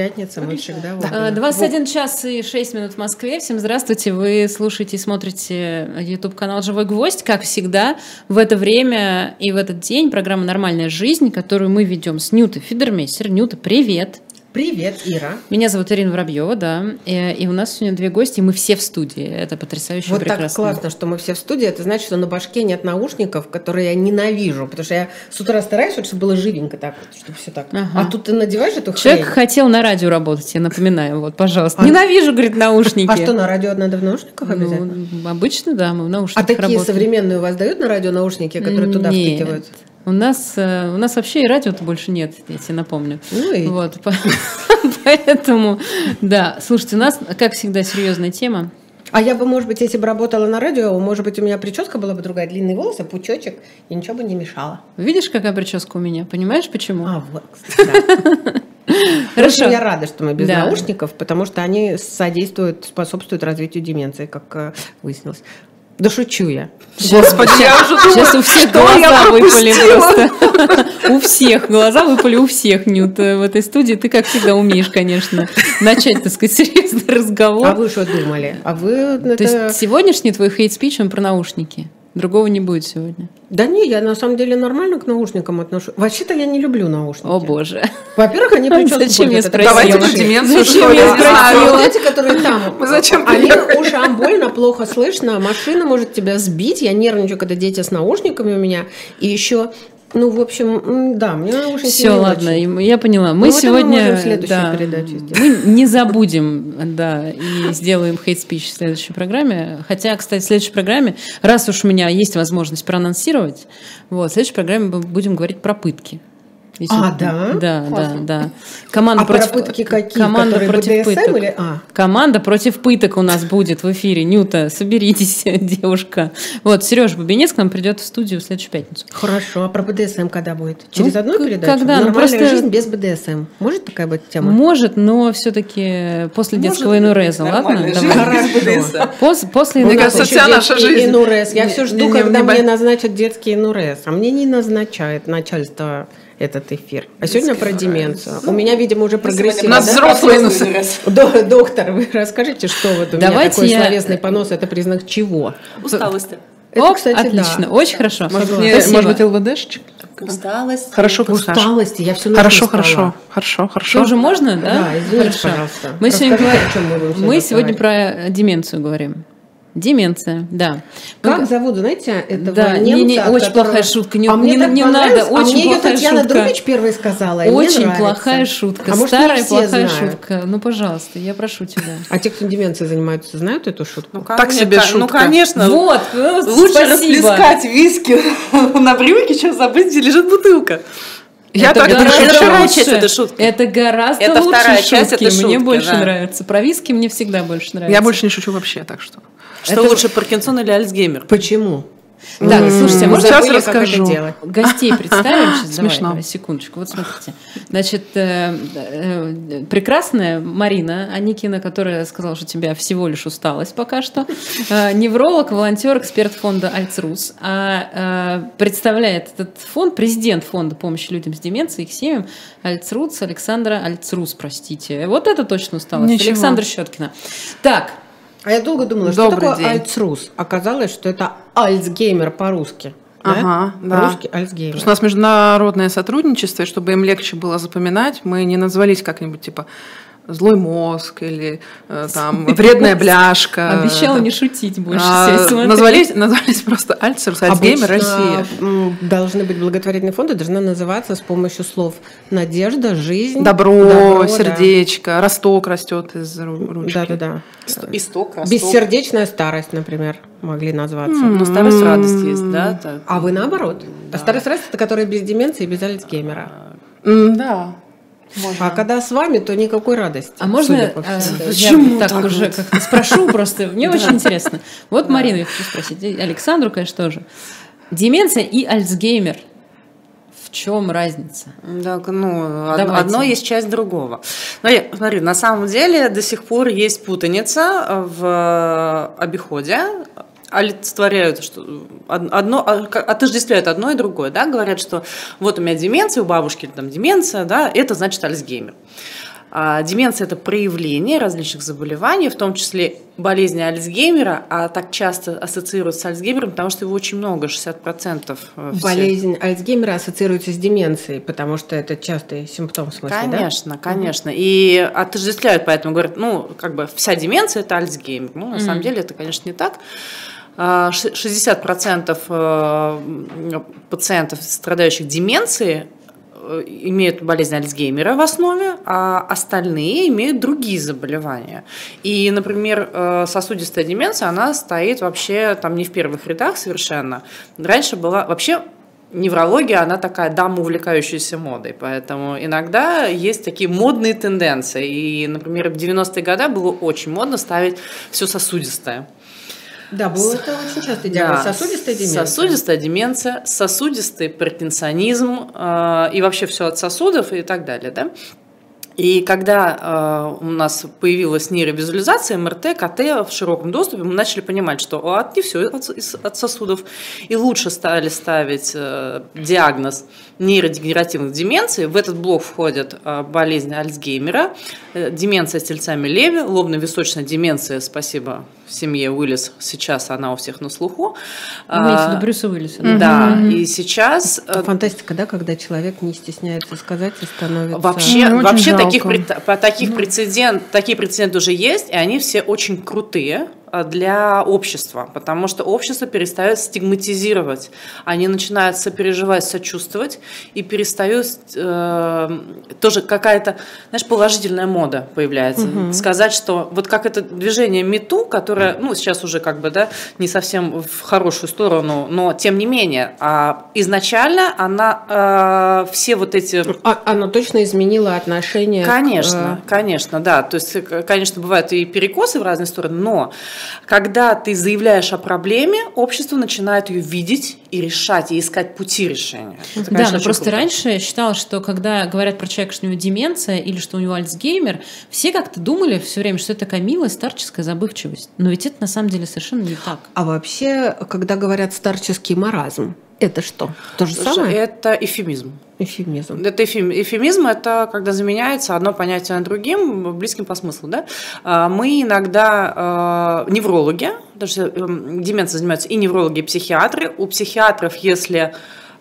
Пятница, мы всегда... А, да. 21 час и 6 минут в Москве. Всем здравствуйте. Вы слушаете и смотрите YouTube-канал «Живой гвоздь». Как всегда, в это время и в этот день программа «Нормальная жизнь», которую мы ведем с Нютой Фидермейстер. Нюта, привет! Привет, Ира. Меня зовут Ирина Воробьева, да. И, и у нас сегодня две гости, и мы все в студии. Это потрясающе Вот прекрасно. так классно, что мы все в студии. Это значит, что на башке нет наушников, которые я ненавижу. Потому что я с утра стараюсь, вот, чтобы было живенько так вот, чтобы все так. Ага. А тут ты надеваешь эту Человек хрень. хотел на радио работать, я напоминаю. Вот, пожалуйста. А- Ненавижу, говорит, наушники. А что, на радио надо в наушниках обязательно? Ну, обычно, да, мы в наушниках а такие работаем. современные у вас дают на радио наушники, которые туда Нет. втыкивают? У нас, э, у нас вообще и радио-то больше нет, я тебе напомню. И- Вот, по- поэтому, да. Слушайте, у нас, как всегда, серьезная тема. А я бы, может быть, если бы работала на радио, может быть, у меня прическа была бы другая, длинные волосы, пучочек, и ничего бы не мешало. Видишь, какая прическа у меня? Понимаешь, почему? А, вот, кстати, Хорошо. я рада, что мы без Да. наушников, потому что они содействуют, способствуют развитию деменции, как э, выяснилось. Да шучу я. Господи, я уже думала, Сейчас у всех глаза выпали просто. У всех глаза выпали у всех, Нют, э, в этой студии. Ты, как всегда, умеешь, конечно, начать, так сказать, серьезный разговор. А вы что думали? А вы То есть сегодняшний твой хейт-спич, он про наушники. Другого не будет сегодня. Да не, я на самом деле нормально к наушникам отношусь. Вообще-то я не люблю наушники. О, боже. Во-первых, они прическу Зачем я спросила? Давайте про деменцию, Зачем я спросила? Вот эти, которые там, Мы зачем они ушам больно, плохо слышно, машина может тебя сбить. Я нервничаю, когда дети с наушниками у меня. И еще, ну, в общем, да, мне наушники Все, ладно, очень. я поняла. Мы Ну, мы сегодня следующей да, мы не забудем, да, и сделаем хейт-спич в следующей программе. Хотя, кстати, в следующей программе, раз уж у меня есть возможность проанонсировать, вот, в следующей программе мы будем говорить про пытки. Если- А, да? Да, Классно. да, да. Команда А про против пытки какие? Команда против BDSM пыток. или- а? Команда против пыток у нас будет в эфире. Нюта, соберитесь, девушка. Вот, Сережа Бабинец к нам придет в студию в следующую пятницу. Хорошо, а про БДСМ когда будет? Через Ну, одну передачу? когда? Ну, Нормальная просто- жизнь без БДСМ. Может такая быть тема? Может, но все-таки после Может детского инуреза, ладно? жизнь без БДСМ. Пос- после Мне кажется, вся наша жизнь. инурез. Я Не- все жду, не- когда не мне назначат детский инурез. А мне не назначает начальство этот эфир. А сегодня про деменцию. У меня, видимо, уже У прогрессивно. нас да? взрослые Доктор, вы расскажите, что вот у меня Давайте такой я- словесный понос, это признак чего? Усталости. Это, Оп, кстати, да. отлично, очень хорошо. Может, мне- может быть, ЛВДшечек? Усталость. Хорошо, как. Усталости, я все Хорошо, хорошо, хорошо, Что хорошо. уже можно, да? Да, извините, Хорошо. пожалуйста. Мы сегодня, говорим- о чем мы будем мы сегодня сегодня про деменцию говорим. Деменция, да. Как зовут, знаете, этого Да, немца, не- не, очень которого- плохая шутка, не- а мне не- не надо, а очень мне плохая Татьяна шутка. Друмич первой сказала, мне Очень плохая шутка, А может, старая плохая знают? шутка. Ну, пожалуйста, я прошу тебя. А те, кто деменцией занимаются, знают эту шутку? Ну, Так себе Ну, шутка. конечно. Вот, ну, Лучше спасибо. расплескать виски на брюки, чем забыть, где лежит бутылка. Я Это так гораздо Это вторая лучше. часть этой шутки. Это гораздо Это лучше вторая часть шутки. этой Мне шутки, больше да. нравится. Про виски мне всегда больше нравится. Я больше не шучу вообще, так что. Что Это- лучше, Паркинсон или Альцгеймер? Почему? Так, слушайте, мы Мы сейчас забыли, как расскажу. это делать. гостей представим сейчас. Смешно. давай, секундочку. Вот смотрите. Значит, э, э, прекрасная Марина Аникина, которая сказала, что у тебя всего лишь усталость пока что. Э, Невролог, волонтер, эксперт фонда Альцрус. А э, представляет этот фонд, президент фонда помощи людям с деменцией, их семьям, Альцрус, Александра Альцрус, простите. Вот это точно усталость. Ничего. Александра Щеткина. Так, А я долго думала, что Добрый такое день. альцрус. Оказалось, что это альцгеймер по-русски. да? Ага, да. По-русски альцгеймер. Просто у нас международное сотрудничество, и чтобы им легче было запоминать, мы не назвались как-нибудь типа злой мозг или э, там вредная бляшка. обещала не шутить больше. А, назвались, назвались просто Альцерс, Альцгеймер, Россия. Должны быть благотворительные фонды, должны называться с помощью слов надежда, жизнь, Добро, сердечко, росток растет из ру- ручки. Да, да, да. Исток, росток. Бессердечная старость, например, могли назваться. Ну, старость, радость есть, да? так. А вы наоборот. А старость радость это которая без деменции и без Альцгеймера. М, Да. Можно. А когда с вами, то никакой радости. А можно э, всему. я Почему так, так уже вот? как-то спрошу просто? Мне очень интересно. Вот Марина, я хочу спросить, Александру, конечно, тоже. Деменция и Альцгеймер. В чем разница? Так, ну, Давайте. одно есть часть другого. Ну, я- смотри, на самом деле до сих пор есть путаница в обиходе. Олицетворяют, что од- одно, а, отождествляют одно и другое, да, говорят, что вот у меня деменция, у бабушки там деменция, да, это значит Альцгеймер. А деменция – это проявление различных заболеваний, в том числе болезни Альцгеймера, а так часто ассоциируется с Альцгеймером, потому что его очень много, 60%. Всех. Болезнь Альцгеймера ассоциируется с деменцией, потому что это частый симптом, в смысле, Конечно, да? конечно. И отождествляют, поэтому говорят, ну, как бы вся деменция – это Альцгеймер. Ну, на mm. самом деле это, конечно, не так. 60% э, пациентов, страдающих деменцией, Э, имеют болезнь Альцгеймера в основе, а остальные имеют другие заболевания. И, например, э, сосудистая деменция, она стоит вообще там не в первых рядах совершенно. Раньше была вообще неврология, она такая дама, увлекающаяся модой, поэтому иногда есть такие модные тенденции. И, например, в 90-е годы было очень модно ставить все сосудистое. Да, было это очень часто диагноз. Да. Сосудистая деменция. Сосудистая деменция, сосудистый паркинсонизм э, и вообще все от сосудов и так далее. Да? И когда э, у нас появилась нейровизуализация, МРТ, КТ в широком доступе, мы начали понимать, что от не все от, от сосудов, и лучше стали ставить э, диагноз нейродегенеративных деменций. В этот блок входят э, болезнь Альцгеймера, э, деменция с тельцами Леви, лобно-височная деменция, спасибо в семье Уиллис, сейчас она у всех на слуху. Имеется в виду Брюса Уиллиса. Да, да. и сейчас... Это фантастика, да, когда человек не стесняется сказать и становится... Вообще, ну, вообще таких, таких ну. прецедент, такие прецеденты уже есть, и они все очень крутые. Э, для общества, потому что общество перестает стигматизировать, они начинают сопереживать, сочувствовать и перестают э, тоже какая-то, знаешь, положительная мода появляется, угу. сказать, что вот как это движение Мету, которое, ну сейчас уже как бы да не совсем в хорошую сторону, но тем не менее, а изначально она э, все вот эти, а, оно точно изменило отношение. Конечно, к... конечно, да, то есть, конечно, бывают и перекосы в разные стороны, но когда ты заявляешь о проблеме, общество начинает ее видеть и решать, и искать пути решения. Это, конечно, да, но просто круто. раньше я считала, что когда говорят про человека, что у него деменция или что у него Альцгеймер, все как-то думали все время, что это такая милая старческая забывчивость. Но ведь это на самом деле совершенно не так. А вообще, когда говорят старческий маразм, это что? То же самое? Это эфемизм. Эфемизм. Это эфем, эфемизм – это когда заменяется одно понятие на другим, близким по смыслу. Да? А, мы иногда э, неврологи, потому что э, деменцией занимаются и неврологи, и психиатры. У психиатров, если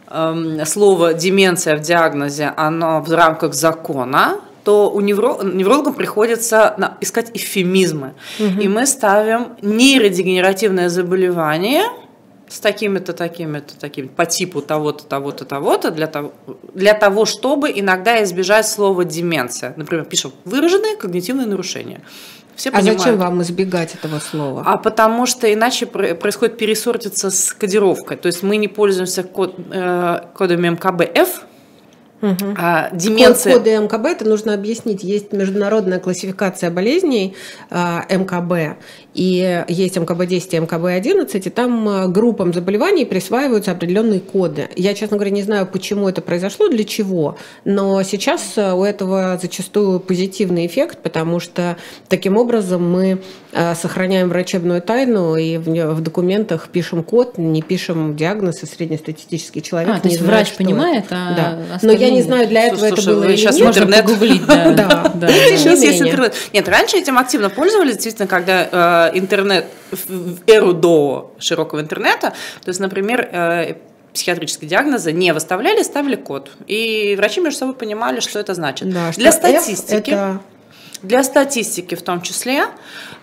э, слово «деменция» в диагнозе, оно в рамках закона, то у невро... неврологам приходится искать эфемизмы. Угу. И мы ставим нейродегенеративное заболевание – с такими-то, такими-то, такими, по типу того-то, того-то, того-то, для того, для того, чтобы иногда избежать слова деменция. Например, пишем выраженные когнитивные нарушения. Все а зачем вам избегать этого слова? А потому что иначе происходит пересортиться с кодировкой. То есть мы не пользуемся код, э, кодами МКБ-F, Угу. А, деменция... Коды МКБ, это нужно объяснить. Есть международная классификация болезней а, МКБ, и есть МКБ-10 и МКБ-11, и там а, группам заболеваний присваиваются определенные коды. Я, честно говоря, не знаю, почему это произошло, для чего, но сейчас а, у этого зачастую позитивный эффект, потому что таким образом мы а, сохраняем врачебную тайну и в, документах пишем код, не пишем диагноз, и среднестатистический человек а, то есть знает, врач понимает, а да. Но я не знаю, для этого Слушай, это было или сейчас нет. Можно погуглить, да. Сейчас есть интернет. Нет, раньше этим активно пользовались, действительно, когда э, интернет, в эру до широкого интернета, то есть, например, э, психиатрические диагнозы не выставляли, ставили код. И врачи между собой понимали, что это значит. Да, Для статистики. Это... Для статистики в том числе,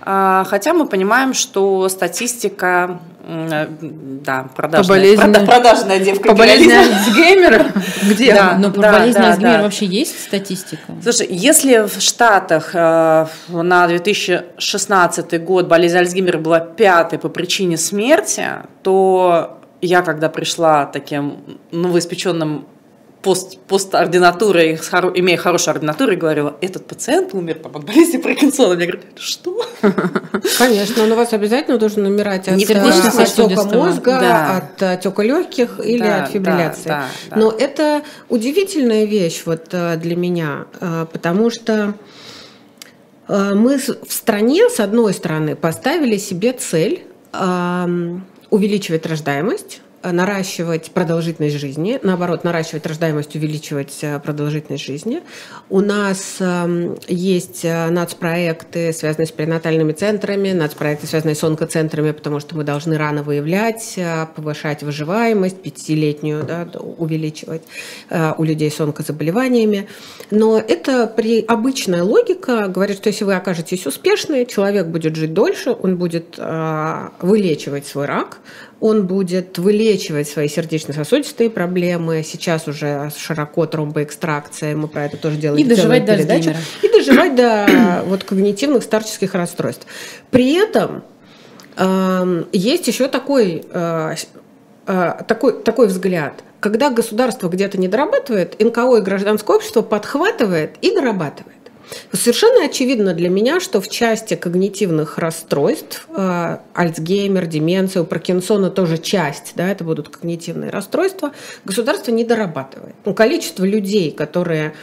э, хотя мы понимаем, что статистика да, продажная, по продажная девка. По болезни Альцгеймера? Где? Да, Но по да, болезни да, Альцгеймера да. вообще есть статистика? Слушай, если в Штатах э, на 2016 год болезнь Альцгеймера была пятой по причине смерти, то я, когда пришла таким новоиспеченным пост, постординатурой, имея хорошую ординатуру, и говорила, этот пациент умер там, от болезни Паркинсона. Мне говорят, что? Конечно, он у вас обязательно должен умирать от э, отека мозга, да. от отека легких или да, от фибрилляции. Да, Но это удивительная вещь вот э, для меня, э, потому что мы в стране, с одной стороны, поставили себе цель увеличивать рождаемость, наращивать продолжительность жизни, наоборот, наращивать рождаемость, увеличивать продолжительность жизни. У нас эм, есть нацпроекты, связанные с перинатальными центрами, нацпроекты, связанные с онкоцентрами, потому что мы должны рано выявлять, повышать выживаемость, пятилетнюю да, увеличивать у людей с онкозаболеваниями. Но это при обычная логика говорит, что если вы окажетесь успешны, человек будет жить дольше, он будет э, вылечивать свой рак, он будет вылечивать свои сердечно-сосудистые проблемы. Сейчас уже широко тромбоэкстракция, мы про это тоже делаем. И доживать до Альцгеймера. И доживать до вот, когнитивных старческих расстройств. При этом э, есть еще такой, э, э, такой, такой взгляд. Когда государство где-то не дорабатывает, НКО и гражданское общество подхватывает и дорабатывает. Совершенно очевидно для меня, что в части когнитивных расстройств, э, Альцгеймер, деменция, у Паркинсона тоже часть, да, это будут когнитивные расстройства, государство не дорабатывает. Ну, количество людей, которые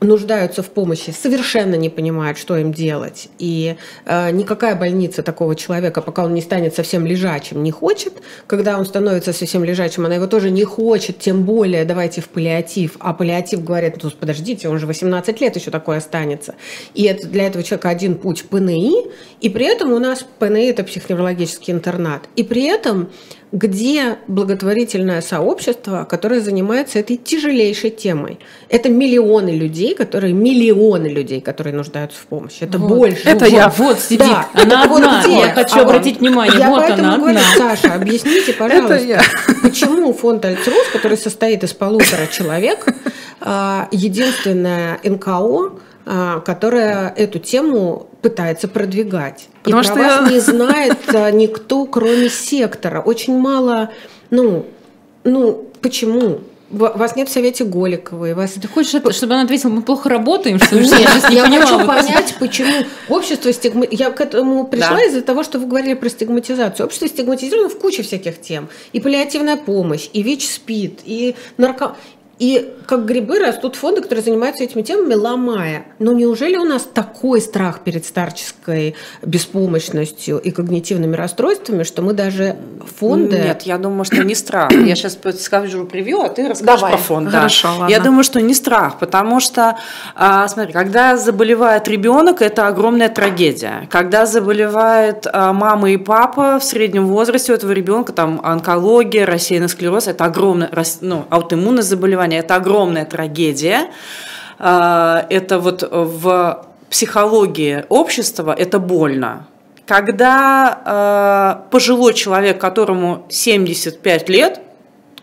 нуждаются в помощи, совершенно не понимают, что им делать. И э, никакая больница такого человека, пока он не станет совсем лежачим, не хочет. Когда он становится совсем лежачим, она его тоже не хочет, тем более давайте в паллиатив. А паллиатив говорит, ну подождите, он же 18 лет еще такой останется. И это, для этого человека один путь ПНИ, и при этом у нас ПНИ – это психоневрологический интернат. И при этом где благотворительное сообщество, которое занимается этой тяжелейшей темой. Это миллионы людей, которые миллионы людей, которые нуждаются в помощи. Это вот. больше. Это вот. я. Вот сидит. Да. Она вот одна. Где? Я хочу а обратить внимание. Я вот поэтому она говорю, одна. Саша, объясните, пожалуйста, почему фонд Альцрус, который состоит из полутора человек, а, единственное НКО, которая эту тему пытается продвигать. Потому и что про я... вас не знает а, никто, кроме сектора. Очень мало, ну, ну, почему? Вас нет в совете Голиковой. Вас... Ты хочешь, чтобы она ответила, мы плохо работаем, что ли? Я, я хочу понять, почему общество стигма... Я к этому пришла из-за того, что вы говорили про стигматизацию. Общество стигматизировано в куче всяких тем. И паллиативная помощь, и ВИЧ-СПИД, и нарко... И как грибы растут фонды, которые занимаются этими темами, ломая. Но неужели у нас такой страх перед старческой беспомощностью и когнитивными расстройствами, что мы даже фонды... Нет, я думаю, что не страх. Я сейчас скажу превью, а ты расскажешь Давай. про фонд. Хорошо, да. ладно. Я думаю, что не страх, потому что, а, смотри, когда заболевает ребенок, это огромная трагедия. Когда заболевает а, мама и папа в среднем возрасте у этого ребенка, там онкология, рассеянный склероз, это огромное, ну, аутоиммунное заболевание, это огромное огромная трагедия. А, это вот в психологии общества это больно. Когда э, пожилой человек, которому 75 лет,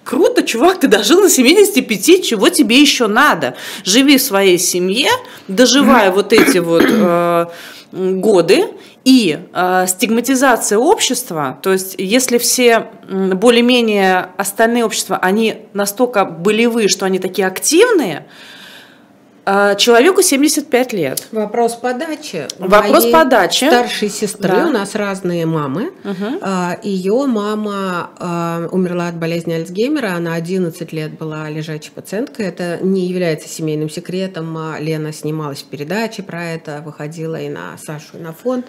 круто, чувак, ты дожил на 75, чего тебе еще надо? Живи в своей семье, доживая вот эти вот э, годы, и э, стигматизация общества, то есть если все более-менее остальные общества, они настолько болевые, что они такие активные, человеку 75 лет. Вопрос подачи. Вопрос Моей подачи. Старшей сестры да. у нас разные мамы. Угу. Ее мама а, умерла от болезни Альцгеймера. Она 11 лет была лежачей пациенткой. Это не является семейным секретом. Лена снималась в передаче про это, выходила и на Сашу, и на фонд.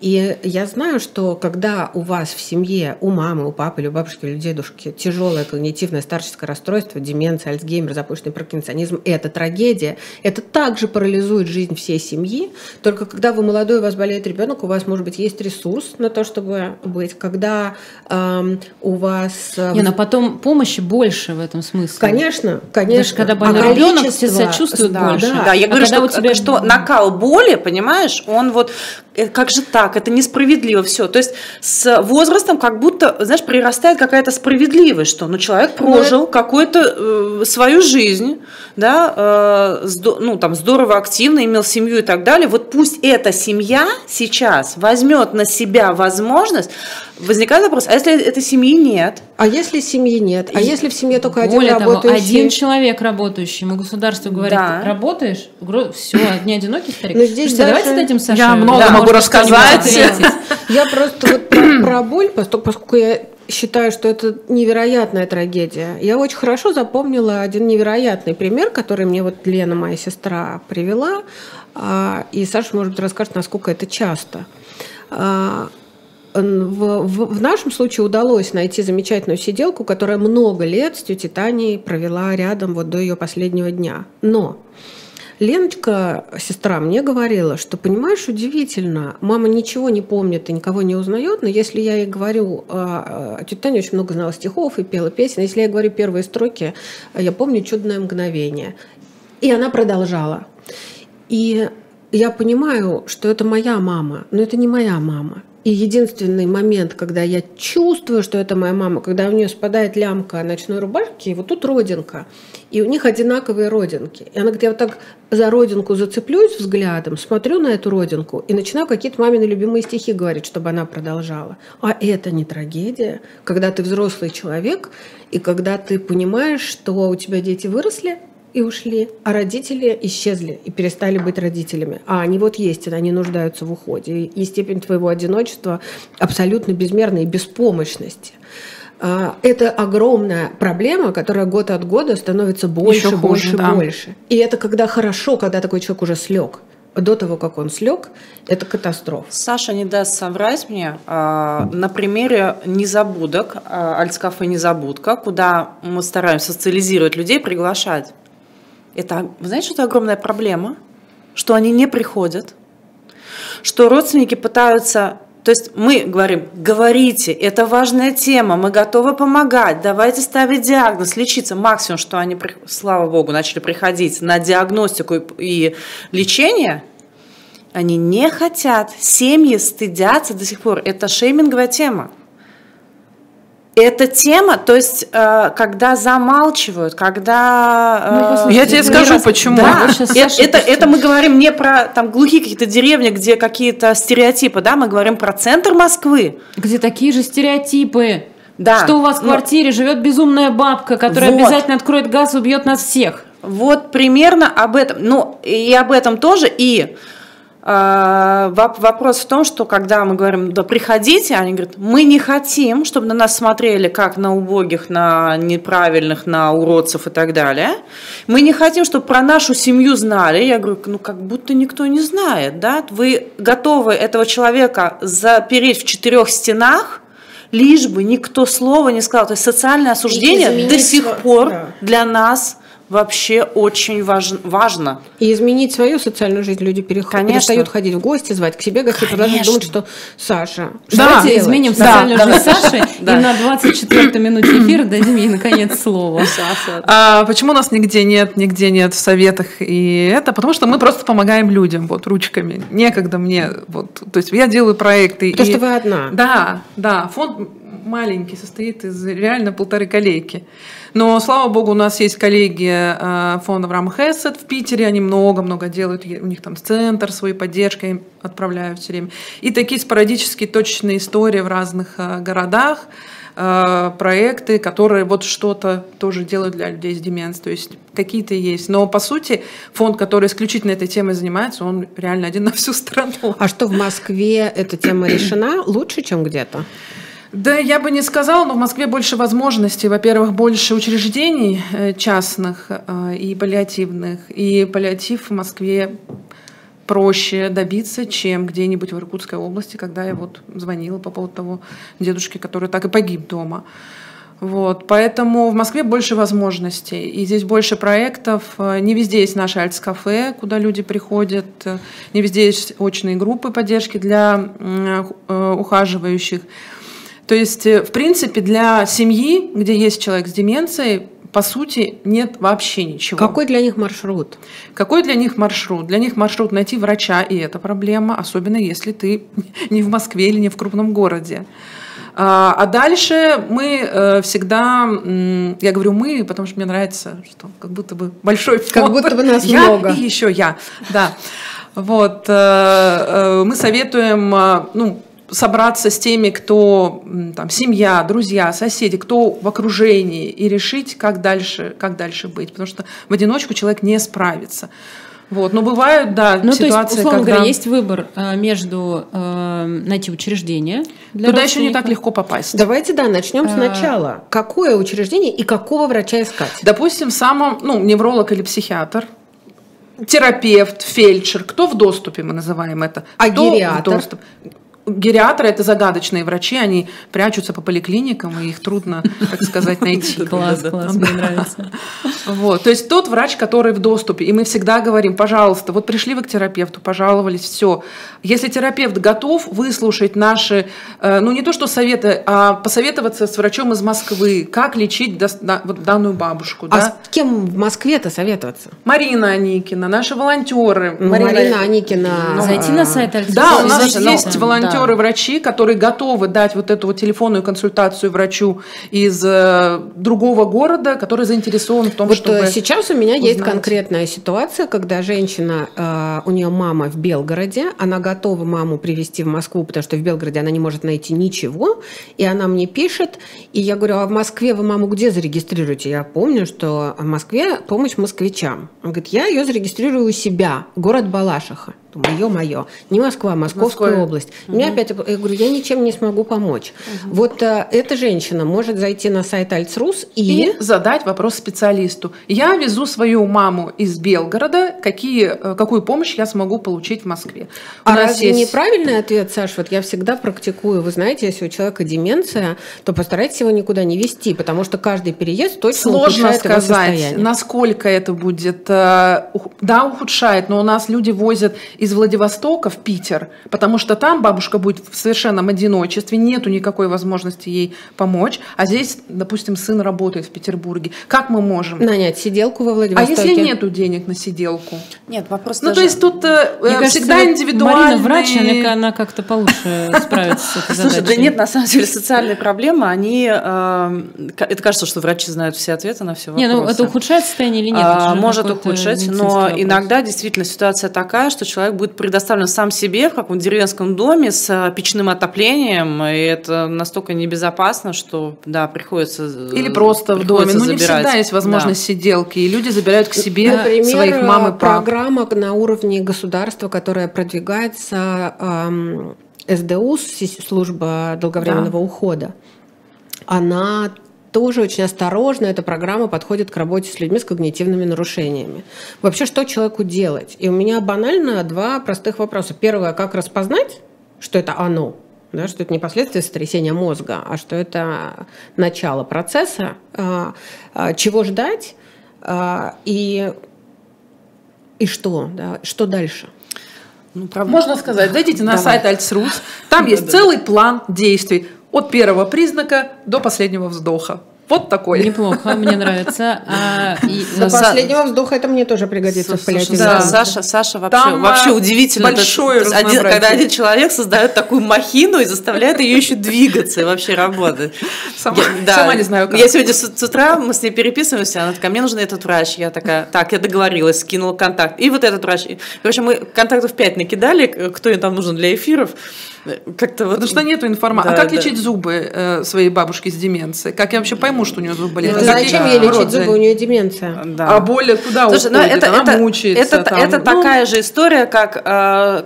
И я знаю, что когда у вас в семье, у мамы, у папы, или у бабушки, или у дедушки тяжелое когнитивное старческое расстройство, деменция, Альцгеймер, запущенный паркинсонизм, это трагедия это также парализует жизнь всей семьи. Только когда вы молодой, у вас болеет ребенок, у вас, может быть, есть ресурс на то, чтобы быть. Когда эм, у вас... Э, Не, но потом помощи больше в этом смысле. Конечно, конечно. Даже когда больной а ребенок, все сочувствуют да, больше. Да, да я а говорю, что, у тебя... что накал боли, понимаешь, он вот как же так, это несправедливо все. То есть с возрастом как будто, знаешь, прирастает какая-то справедливость, что ну, человек ну, прожил Но... какую-то э, свою жизнь, да, э, здо, ну, там, здорово, активно, имел семью и так далее. Вот пусть эта семья сейчас возьмет на себя возможность, возникает вопрос, а если этой семьи нет? А если семьи нет? А и... если в семье только один Более работающий? Того, один человек работающий, ему государство говорит, да. работаешь, все, не одинокий старик. Но здесь Слушайте, даже... давайте дадим Саше. Я много да, могу рассказать. Я просто вот про, боль, поскольку я считаю, что это невероятная трагедия. Я очень хорошо запомнила один невероятный пример, который мне вот Лена, моя сестра, привела. А, и Саша, может быть, расскажет, насколько это часто. А, в, в, в нашем случае удалось найти замечательную сиделку, которая много лет с тетей Таней провела рядом вот до ее последнего дня. Но Леночка, сестра, мне говорила, что, понимаешь, удивительно, мама ничего не помнит и никого не узнает, но если я ей говорю, а, а, тетя Таня очень много знала стихов и пела песен, если я говорю первые строки, я помню «Чудное мгновение». И она продолжала. И я понимаю, что это моя мама, но это не моя мама. И единственный момент, когда я чувствую, что это моя мама, когда у нее спадает лямка ночной рубашки, и вот тут родинка. И у них одинаковые родинки. И она говорит, я вот так за родинку зацеплюсь взглядом, смотрю на эту родинку и начинаю какие-то мамины любимые стихи говорить, чтобы она продолжала. А это не трагедия, когда ты взрослый человек, и когда ты понимаешь, что у тебя дети выросли, и ушли, а родители исчезли и перестали быть родителями. А они вот есть, и они нуждаются в уходе. И степень твоего одиночества абсолютно безмерной и беспомощности. А, это огромная проблема, которая год от года становится больше, Еще больше, хуже, да. больше. И это когда хорошо, когда такой человек уже слег до того, как он слег, это катастрофа. Саша не даст соврать мне. А, на примере незабудок, а, альтскафе «Незабудка», куда мы стараемся социализировать людей, приглашать. Это, вы знаете, что это огромная проблема? Что они не приходят, что родственники пытаются то есть мы говорим, говорите, это важная тема, мы готовы помогать, давайте ставить диагноз, лечиться. Максимум, что они, слава богу, начали приходить на диагностику и лечение, они не хотят, семьи стыдятся до сих пор. Это шейминговая тема. Эта тема, то есть, э, когда замалчивают, когда... Э, я тебе скажу, раз... почему. Да, это, это, это мы говорим не про там глухие какие-то деревни, где какие-то стереотипы, да, мы говорим про центр Москвы. Где такие же стереотипы. Да. Что у вас в квартире но... живет безумная бабка, которая вот. обязательно откроет газ и убьет нас всех. Вот примерно об этом. Ну, и об этом тоже. И вопрос в том, что когда мы говорим, да приходите, они говорят, мы не хотим, чтобы на нас смотрели как на убогих, на неправильных, на уродцев и так далее. Мы не хотим, чтобы про нашу семью знали. Я говорю, ну как будто никто не знает, да? Вы готовы этого человека запереть в четырех стенах, лишь бы никто слова не сказал. То есть социальное осуждение до сих пор да. для нас вообще очень важ, важно. И изменить свою социальную жизнь люди переходят, перестают ходить в гости, звать к себе гостей, продолжать думать, что Саша, что Давайте делать? изменим социальную да, жизнь да. Саши, и на 24-й минуте эфира дадим ей наконец слово. А, почему у нас нигде нет, нигде нет в советах и это? Потому что мы просто помогаем людям, вот, ручками. Некогда мне, вот, то есть я делаю проекты. Потому и... что вы одна. Да, да, фонд маленький, состоит из реально полторы коллеги. Но, слава богу, у нас есть коллеги э, фонда Авраам Хессет в Питере, они много-много делают, у них там центр своей поддержкой им отправляют все время. И такие спорадические точечные истории в разных э, городах, э, проекты, которые вот что-то тоже делают для людей с деменцией, то есть какие-то есть. Но, по сути, фонд, который исключительно этой темой занимается, он реально один на всю страну. А что в Москве эта тема решена лучше, чем где-то? Да, я бы не сказала, но в Москве больше возможностей. Во-первых, больше учреждений э, частных э, и паллиативных. И паллиатив в Москве проще добиться, чем где-нибудь в Иркутской области, когда я вот звонила по поводу того дедушки, который так и погиб дома. Вот, поэтому в Москве больше возможностей, и здесь больше проектов. Э, не везде есть наши альтс-кафе, куда люди приходят, не везде есть очные группы поддержки для ухаживающих. То есть, э, в принципе, для семьи, где есть человек с деменцией, по сути, нет вообще ничего. Какой для них маршрут? Какой для них маршрут? Для них маршрут найти врача, и это проблема, особенно если ты не в Москве или не в крупном городе. А, а дальше мы э, всегда, я говорю мы, потому что мне нравится, что как будто бы большой фонд. Как будто бы нас я много. И еще я, да. Вот, э, мы советуем, ну, собраться с теми, кто там, семья, друзья, соседи, кто в окружении, и решить, как дальше, как дальше быть. Потому что в одиночку человек не справится. Вот. Но бывают, да, ну, ситуации, то есть, условно когда... говоря, есть выбор э, между э, найти учреждение. Для Туда еще не так легко попасть. Давайте, да, начнем а... сначала. Какое учреждение и какого врача искать? Допустим, самом, ну, невролог или психиатр, терапевт, фельдшер, кто в доступе, мы называем это. А кто гериатр? В доступ? Гериатры это загадочные врачи, они прячутся по поликлиникам, и их трудно, так сказать, найти. Класс, класс, мне нравится. Вот, то есть тот врач, который в доступе, и мы всегда говорим, пожалуйста, вот пришли вы к терапевту, пожаловались, все. Если терапевт готов выслушать наши, э, ну не то что советы, а посоветоваться с врачом из Москвы, как лечить данную бабушку. А с кем в Москве-то советоваться? Марина Аникина, наши волонтеры. Ну, Марина, Аникина. Ну, Зайти на сайт. Да, у нас есть волонтеры волонтеры-врачи, которые готовы дать вот эту вот телефонную консультацию врачу из э, другого города, который заинтересован в том, вот чтобы э, сейчас у меня узнать. есть конкретная ситуация, когда женщина, э, у нее мама в Белгороде, она готова маму привезти в Москву, потому что в Белгороде она не может найти ничего, и она мне пишет, и я говорю, а в Москве вы маму где зарегистрируете? Я помню, что в Москве помощь москвичам. Он говорит, я ее зарегистрирую у себя, город Балашиха думаю, мое не Москва, а Московская Москва. область. Угу. Мне опять, я говорю, я ничем не смогу помочь. Угу. Вот а, эта женщина может зайти на сайт Альцрус и... и задать вопрос специалисту. Я везу свою маму из Белгорода, какие, э, какую помощь я смогу получить в Москве. У а разве есть... неправильный ответ, Саш? Вот я всегда практикую. Вы знаете, если у человека деменция, то постарайтесь его никуда не вести, потому что каждый переезд точно Сложно сказать, насколько это будет. Э, да, ухудшает, но у нас люди возят из Владивостока в Питер, потому что там бабушка будет в совершенном одиночестве, нету никакой возможности ей помочь, а здесь, допустим, сын работает в Петербурге. Как мы можем? Нанять сиделку во Владивостоке. А если нету денег на сиделку? Нет, вопрос Ну, даже... то есть тут э, Мне кажется, всегда индивидуально. Марина врач, она, она как-то получше справится с этой Слушай, задачей. да нет, на самом деле социальные проблемы, они... Э, это кажется, что врачи знают все ответы на все вопросы. Не, ну это ухудшает состояние или нет? А, может ухудшить, но иногда действительно ситуация такая, что человек будет предоставлен сам себе в каком-то деревенском доме с э, печным отоплением, и это настолько небезопасно, что, да, приходится э, Или просто в доме. Ну, не всегда есть возможность да. сиделки, и люди забирают к себе Например, своих мам и пап. программа на уровне государства, которая продвигается эм, СДУ, служба долговременного да. ухода, она тоже очень осторожно эта программа подходит к работе с людьми с когнитивными нарушениями. Вообще, что человеку делать? И у меня банально два простых вопроса. Первое, как распознать, что это оно, да, что это не последствия сотрясения мозга, а что это начало процесса, а, а, чего ждать а, и, и что, да, что дальше. Ну, правда. Можно сказать, зайдите на Давай. сайт Альцрус, там есть целый план действий от первого признака до последнего вздоха. Вот такой. Неплохо, мне нравится. А, и, До последнего вздоха это мне тоже пригодится в. Да, Саша, Саша вообще, Там вообще удивительно. Большое это, один, Когда один человек создает такую махину и заставляет ее еще двигаться и вообще работать. Сама, я, да. сама не знаю как. Я сегодня с, с утра, мы с ней переписываемся, она такая, мне нужен этот врач. Я такая, так, я договорилась, скинула контакт. И вот этот врач. Короче, мы контактов пять накидали, кто им там нужен для эфиров. Как-то вот... Потому что нету информации. А да, а как да. лечить зубы э, своей бабушки с деменцией? Как я вообще пойму, что у нее зубы болят? Ну, зачем ей лечить зубы? У нее деменция. Да. А боли куда Слушай, ну, уходит? это, Она это, мучается. Это, там. это ну... такая же история, как э,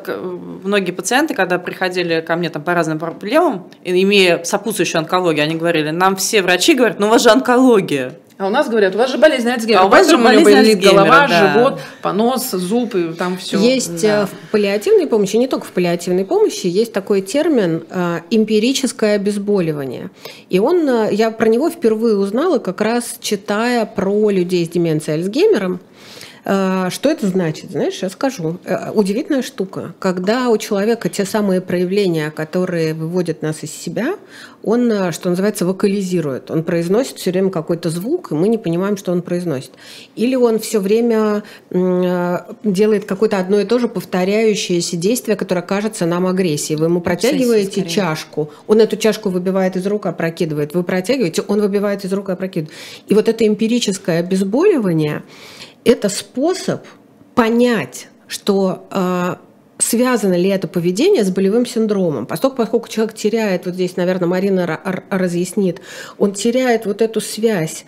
многие пациенты, когда приходили ко мне там по разным проблемам, имея сопутствующую онкологию, они говорили, нам все врачи говорят, ну у вас же онкология. А у нас говорят, у вас же болезнь Альцгеймера. А у вас же болезнь болит голова, да. живот, понос, зуб и там все. Есть да. Э, в паллиативной помощи, не только в паллиативной помощи, есть такой термин э, эмпирическое обезболивание. И он, э, я про него впервые узнала, как раз читая про людей с деменцией Альцгеймером. Э, что это значит? Знаешь, я скажу. Э, удивительная штука. Когда у человека те самые проявления, которые выводят нас из себя, он, э, что называется, вокализирует. Он произносит все время какой-то звук, и мы не понимаем, что он произносит. Или он все время делает какое-то одно и то же повторяющееся действие, которое кажется нам агрессией. Вы ему протягиваете чашку, он эту чашку выбивает из рук, опрокидывает. Вы протягиваете, он выбивает из рук, опрокидывает. И вот это эмпирическое обезболивание – это способ понять, что э, связано ли это поведение с болевым синдромом. Поскольку, поскольку человек теряет, вот здесь, наверное, Марина разъяснит, он теряет вот эту связь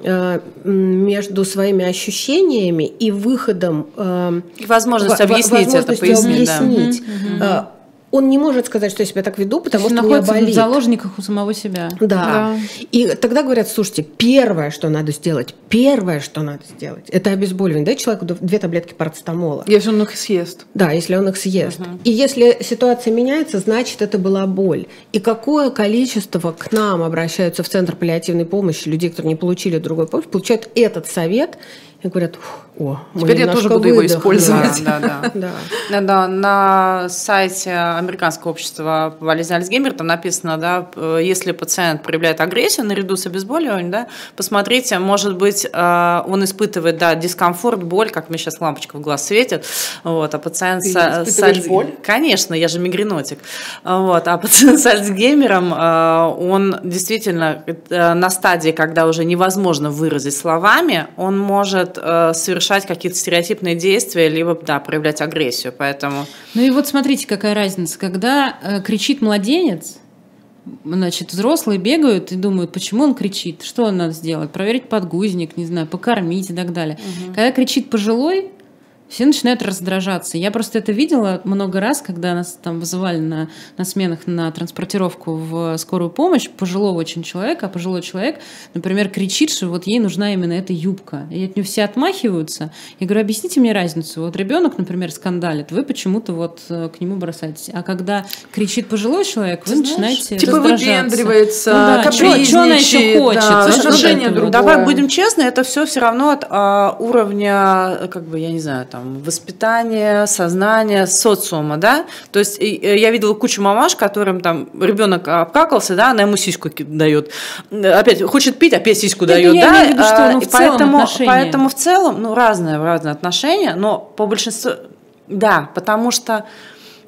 э, между своими ощущениями и выходом... Э, и возможность объяснить возможностью это, пояснить. Объяснить, да. Он не может сказать, что я себя так веду, потому что находится меня болит. в заложниках у самого себя. Да. да. И тогда говорят, слушайте, первое, что надо сделать, первое, что надо сделать, это обезболивание. Дайте человеку две таблетки парацетамола. Если он их съест. Да, если он их съест. Угу. И если ситуация меняется, значит, это была боль. И какое количество к нам обращаются в Центр паллиативной помощи людей, которые не получили другой помощь, получают этот совет и говорят, о, теперь я тоже буду его использовать. Да, да, да. да. да на сайте Американского общества болезни Альцгеймер там написано, да, если пациент проявляет агрессию наряду с обезболиванием, да, посмотрите, может быть, э, он испытывает, да, дискомфорт, боль, как мне сейчас лампочка в глаз светит, вот, а пациент Ты с, с Альц... боль? Конечно, я же мигренотик, вот, а пациент с Альцгеймером, э, он действительно э, на стадии, когда уже невозможно выразить словами, он может совершать какие-то стереотипные действия, либо, да, проявлять агрессию, поэтому... Ну и вот смотрите, какая разница, когда э, кричит младенец, значит, взрослые бегают и думают, почему он кричит, что он надо сделать, проверить подгузник, не знаю, покормить и так далее. Угу. Когда кричит пожилой, все начинают раздражаться. Я просто это видела много раз, когда нас там вызывали на, на сменах на транспортировку в скорую помощь пожилого очень человека, а пожилой человек, например, кричит, что вот ей нужна именно эта юбка. И от нее все отмахиваются. Я говорю, объясните мне разницу. Вот ребенок, например, скандалит, вы почему-то вот э, к нему бросаетесь. А когда кричит пожилой человек, вы Ты начинаете Типа выпендривается, ну, да, что она еще хочет? Да, Слушай, вот давай будем честны, это все все равно от а, уровня, как бы, я не знаю, там, воспитания, сознания, социума, да, то есть э, я видела кучу мамаш, которым там ребенок обкакался, да, она ему сиську дает, опять хочет пить, опять сиську Это дает, да, виду, что, ну, в поэтому, отношения. поэтому в целом, ну, разные, разные отношения, но по большинству, да, потому что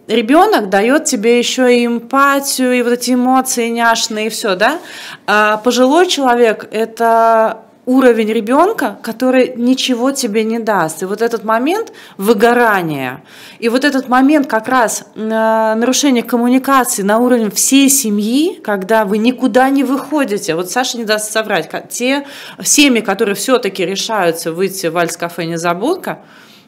ребенок дает тебе еще и эмпатию, и вот эти эмоции няшные, и все, да. А пожилой человек – это уровень ребенка, который ничего тебе не даст. И вот этот момент выгорания, и вот этот момент как раз э, нарушения коммуникации на уровне всей семьи, когда вы никуда не выходите. Вот Саша не даст соврать. Те семьи, которые все-таки решаются выйти в Альц-кафе «Незабудка»,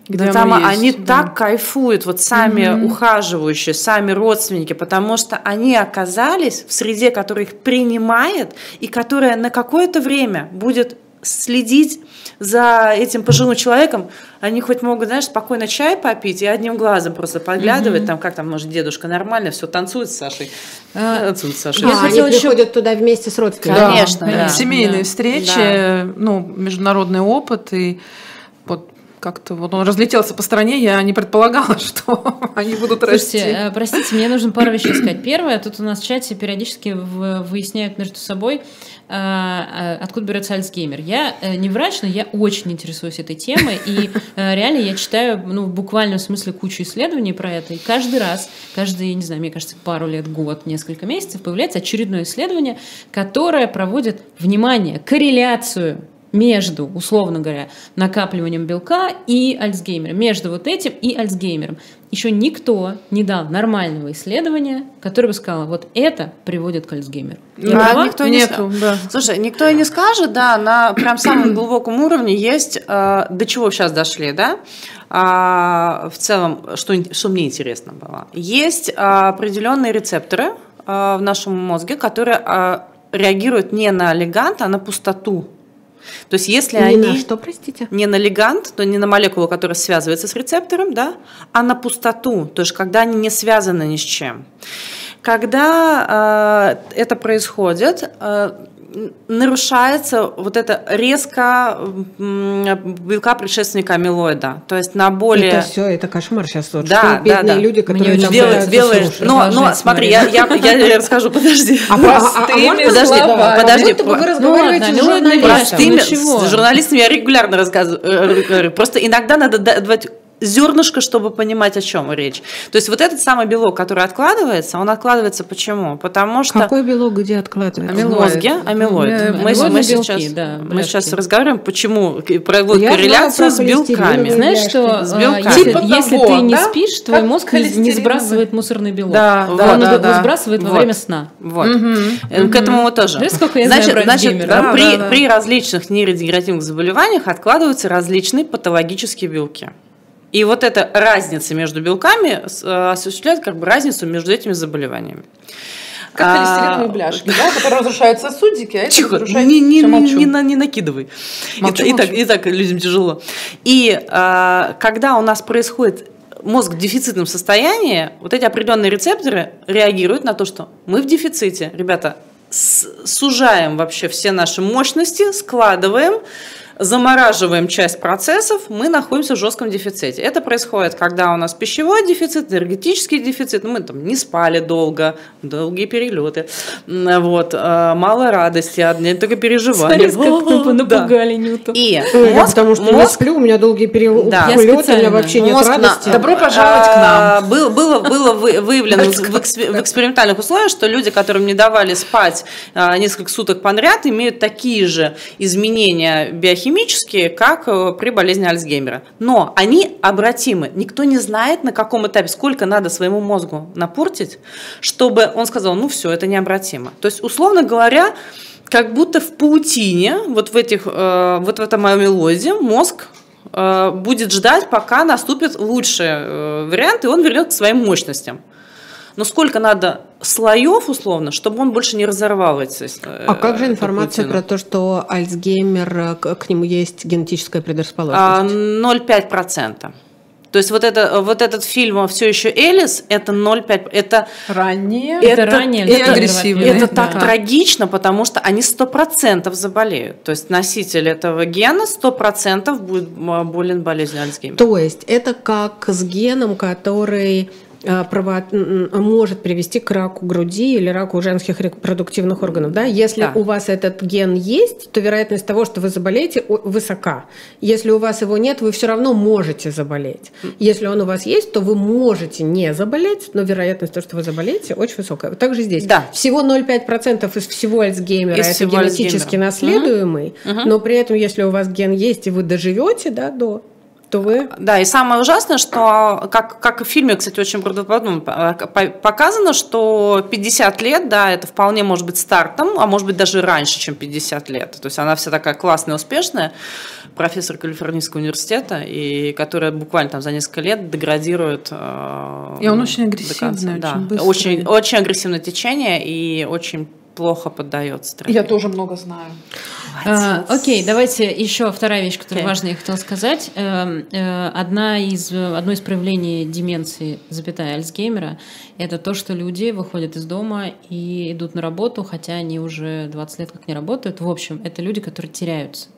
где там есть, они да. так кайфуют, вот сами mm ухаживающие, сами родственники, потому что они оказались в среде, которая их принимает и которая на какое-то время будет следить за этим пожилым человеком, они хоть могут, знаешь, спокойно чай попить и одним глазом просто подглядывать, mm-hmm. там, как там, может, дедушка нормально, все танцует с Сашей. А, танцует с Сашей. А, они еще... приходят туда вместе с родственниками. Конечно, да. да. Семейные да. встречи, да. ну, международный опыт и вот как-то вот он разлетелся по стране, я не предполагала, что они будут Слушайте, расти. Э, простите, мне нужно пару вещей сказать. Первое, тут у нас в чате периодически выясняют между собой, э, э, откуда берется Альцгеймер. Я не врач, но я очень интересуюсь этой темой, и реально я читаю, ну, в буквальном смысле кучу исследований про это, и каждый раз, каждый, не знаю, мне кажется, пару лет, год, несколько месяцев появляется очередное исследование, которое проводит, внимание, корреляцию между, условно говоря, накапливанием белка и Альцгеймером, между вот этим и Альцгеймером. Еще никто не дал нормального исследования, которое бы сказало, вот это приводит к Альцгеймеру. а, никто не Нету, да. Слушай, никто и не скажет, да, на прям самом глубоком уровне есть, э, до чего сейчас дошли, да, а, в целом, что, что мне интересно было. Есть а, определенные рецепторы а, в нашем мозге, которые а, реагируют не на легант, а на пустоту то есть если не они... На что, простите? Не на легант, то не на молекулу, которая связывается с рецептором, да, а на пустоту, то есть когда они не связаны ни с чем. Когда э, это происходит, э, нарушается вот это резко белка предшественника амилоида. То есть на более... Это все, это кошмар сейчас. Вот, да, да, да. люди, которые Мне белые, белые. Но, но смотри, я, я, я расскажу, подожди. А, простыми а, а, подожди, слова. подожди. Как вы разговариваете ну, ладно, с журналистами. Простыми, с журналистами я регулярно рассказываю. Просто иногда надо давать зернышко, чтобы понимать, о чем речь. То есть вот этот самый белок, который откладывается, он откладывается почему? Потому что... Какой белок где откладывается? Амилоид. В мозге амилоид. Мы, мы, сейчас, да, мы сейчас разговариваем, почему проводят Я корреляцию с белками. Знаешь, что с белками. Если, типа если того, ты не да? спишь, твой как мозг не сбрасывает мусорный белок. Да, да, он да, его да. сбрасывает вот. во время сна. Вот. Угу. К этому мы тоже. Знаешь, сколько я значит, знаю значит, да, при, при различных нейродегенеративных заболеваниях откладываются различные патологические белки. И вот эта разница между белками э, осуществляет как бы разницу между этими заболеваниями. Как а, холестериновые бляшки, да, которые разрушают сосудики, а это Тихо, разрушает... Не, не, не, не, не накидывай. Молчу, и, молчу. И, так, и так людям тяжело. И а, когда у нас происходит мозг в дефицитном состоянии, вот эти определенные рецепторы реагируют на то, что мы в дефиците. Ребята, сужаем вообще все наши мощности, складываем, замораживаем часть процессов, мы находимся в жестком дефиците. Это происходит, когда у нас пищевой дефицит, энергетический дефицит, ну, мы там не спали долго, долгие перелеты, вот, э, мало радости, одни только переживания. Смотри, как напугали Нюту. И мозг, потому что мозг, я сплю, у меня долгие перелеты, да. у меня вообще нет мозг радости. На... Добро пожаловать к нам. А, было, было, было выявлено в экспериментальных условиях, что люди, которым не давали спать а, несколько суток подряд, имеют такие же изменения биохимии, химические, как э, при болезни Альцгеймера. Но они обратимы. Никто не знает, на каком этапе, сколько надо своему мозгу напортить, чтобы он сказал, ну все, это необратимо. То есть, условно говоря, как будто в паутине, вот в, этих, э, вот в этом мелодии, мозг э, будет ждать, пока наступит лучший вариант, и он вернет к своим мощностям но сколько надо слоев, условно, чтобы он больше не разорвал эти А как же информация про то, что Альцгеймер, к, к нему есть генетическая предрасположенность? 0,5%. А, то есть вот, это, вот этот фильм «Все еще Элис» — это 0,5... Это раннее, это, это раннее, это, агрессивно. Это так да. трагично, потому что они 100% заболеют. То есть носитель этого гена 100% будет болен болезнью Альцгеймера. То есть это как с геном, который Э, прово... может привести к раку груди или раку женских репродуктивных органов. Да? Если да. у вас этот ген есть, то вероятность того, что вы заболеете, высока. Если у вас его нет, вы все равно можете заболеть. Если он у вас есть, то вы можете не заболеть, но вероятность того, что вы заболеете, очень высокая. Также здесь. Да. Всего 0,5% из всего Альцгеймера из это всего генетически Альцгеймера. наследуемый, угу. но при этом, если у вас ген есть и вы доживете да, до то вы... Да, и самое ужасное, что, как, как и в фильме, кстати, очень правдоподобно показано, что 50 лет, да, это вполне может быть стартом, а может быть даже раньше, чем 50 лет. То есть она вся такая классная, успешная, профессор Калифорнийского университета, и которая буквально там за несколько лет деградирует. Э, и он очень агрессивный, да, очень, очень, очень агрессивное течение и очень плохо поддается терапии. Я тоже много знаю. А, окей, давайте еще вторая вещь, которая okay. важная, я хотела сказать. Эм, э, одна из, одно из проявлений деменции, запятая Альцгеймера, это то, что люди выходят из дома и идут на работу, хотя они уже 20 лет как не работают. В общем, это люди, которые теряются.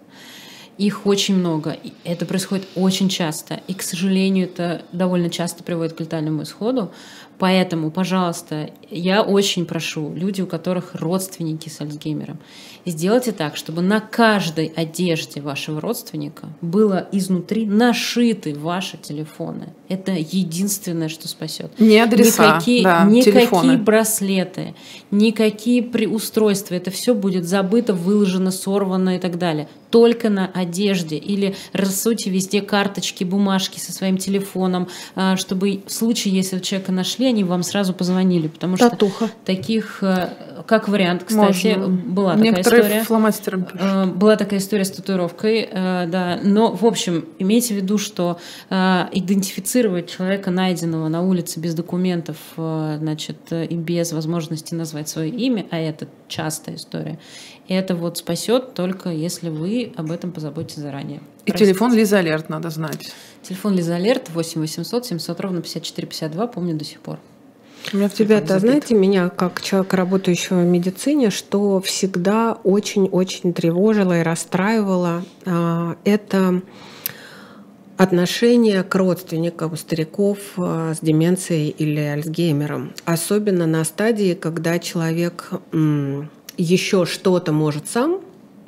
Их очень много. Это происходит очень часто. И, к сожалению, это довольно часто приводит к летальному исходу. Поэтому, пожалуйста, я очень прошу, люди, у которых родственники с Альцгеймером, сделайте так, чтобы на каждой одежде вашего родственника было изнутри нашиты ваши телефоны. Это единственное, что спасет. Не адреса, никакие, да, никакие телефоны. браслеты, никакие устройства. Это все будет забыто, выложено, сорвано и так далее. Только на одежде. Или рассуйте везде карточки, бумажки со своим телефоном, а, чтобы в случае, если человека нашли, они вам сразу позвонили, потому Татуха. что таких, э, как вариант, кстати, Можно. была такая Некоторые история. фломастером пишут. Э, была такая история с татуировкой, э, да. Но, в общем, имейте в виду, что идентифицировать человека, найденного на улице без документов, значит, и без возможности назвать свое имя, а это частая история, это вот спасет только если вы об этом позаботитесь заранее. И Простите. телефон Лиза Алерт надо знать. Телефон Лиза Алерт 8 800 700 ровно 54 52, помню до сих пор. У меня Ребята, знаете, меня как человека, работающего в медицине, что всегда очень-очень тревожило и расстраивало, а, это отношение к родственникам стариков а, с деменцией или Альцгеймером. Особенно на стадии, когда человек еще что-то может сам,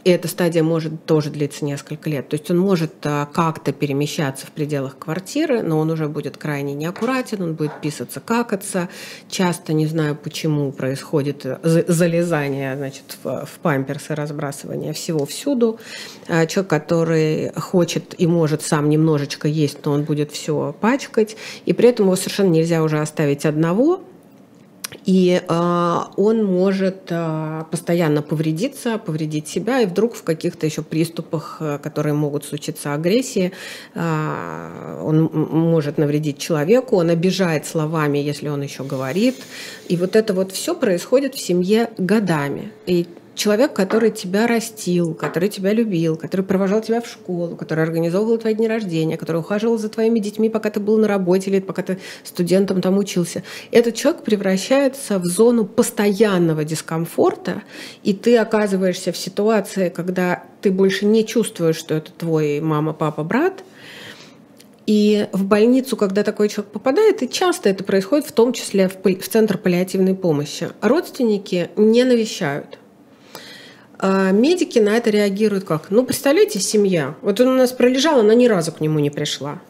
и эта стадия может тоже длиться несколько лет. То есть он может а, как-то перемещаться в пределах квартиры, но он уже будет крайне неаккуратен, он будет писаться, какаться. Часто, не знаю почему, происходит залезание значит, в, в памперсы, разбрасывание всего всюду. А, человек, который хочет и может сам немножечко есть, но он будет все пачкать. И при этом его совершенно нельзя уже оставить одного, И э, он может э, постоянно повредиться, повредить себя, и вдруг в каких-то еще приступах, э, которые могут случиться агрессии, он может навредить человеку, он обижает словами, если он еще говорит. И вот это вот все происходит в семье годами. И человек, который тебя растил, который тебя любил, который провожал тебя в школу, который организовывал твои дни рождения, который ухаживал за твоими детьми, пока ты был на работе или пока ты студентом там учился. Этот человек превращается в зону постоянного дискомфорта, и ты оказываешься в ситуации, когда ты больше не чувствуешь, что это твой мама, папа, брат, и в больницу, когда такой человек попадает, и часто это происходит в том числе в, в центр паллиативной помощи, родственники не навещают. А медики на это реагируют как? Ну, представляете, семья. Вот он у нас пролежал, она ни разу к нему не пришла.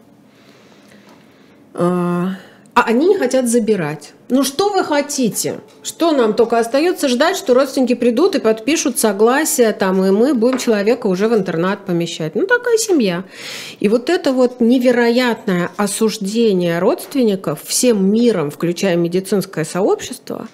А, а они не хотят забирать. Ну что вы хотите? Что нам только остается ждать, что родственники придут и подпишут согласие, там, и мы будем человека уже в интернат помещать. Ну такая семья. И вот это вот невероятное осуждение родственников всем миром, включая медицинское сообщество,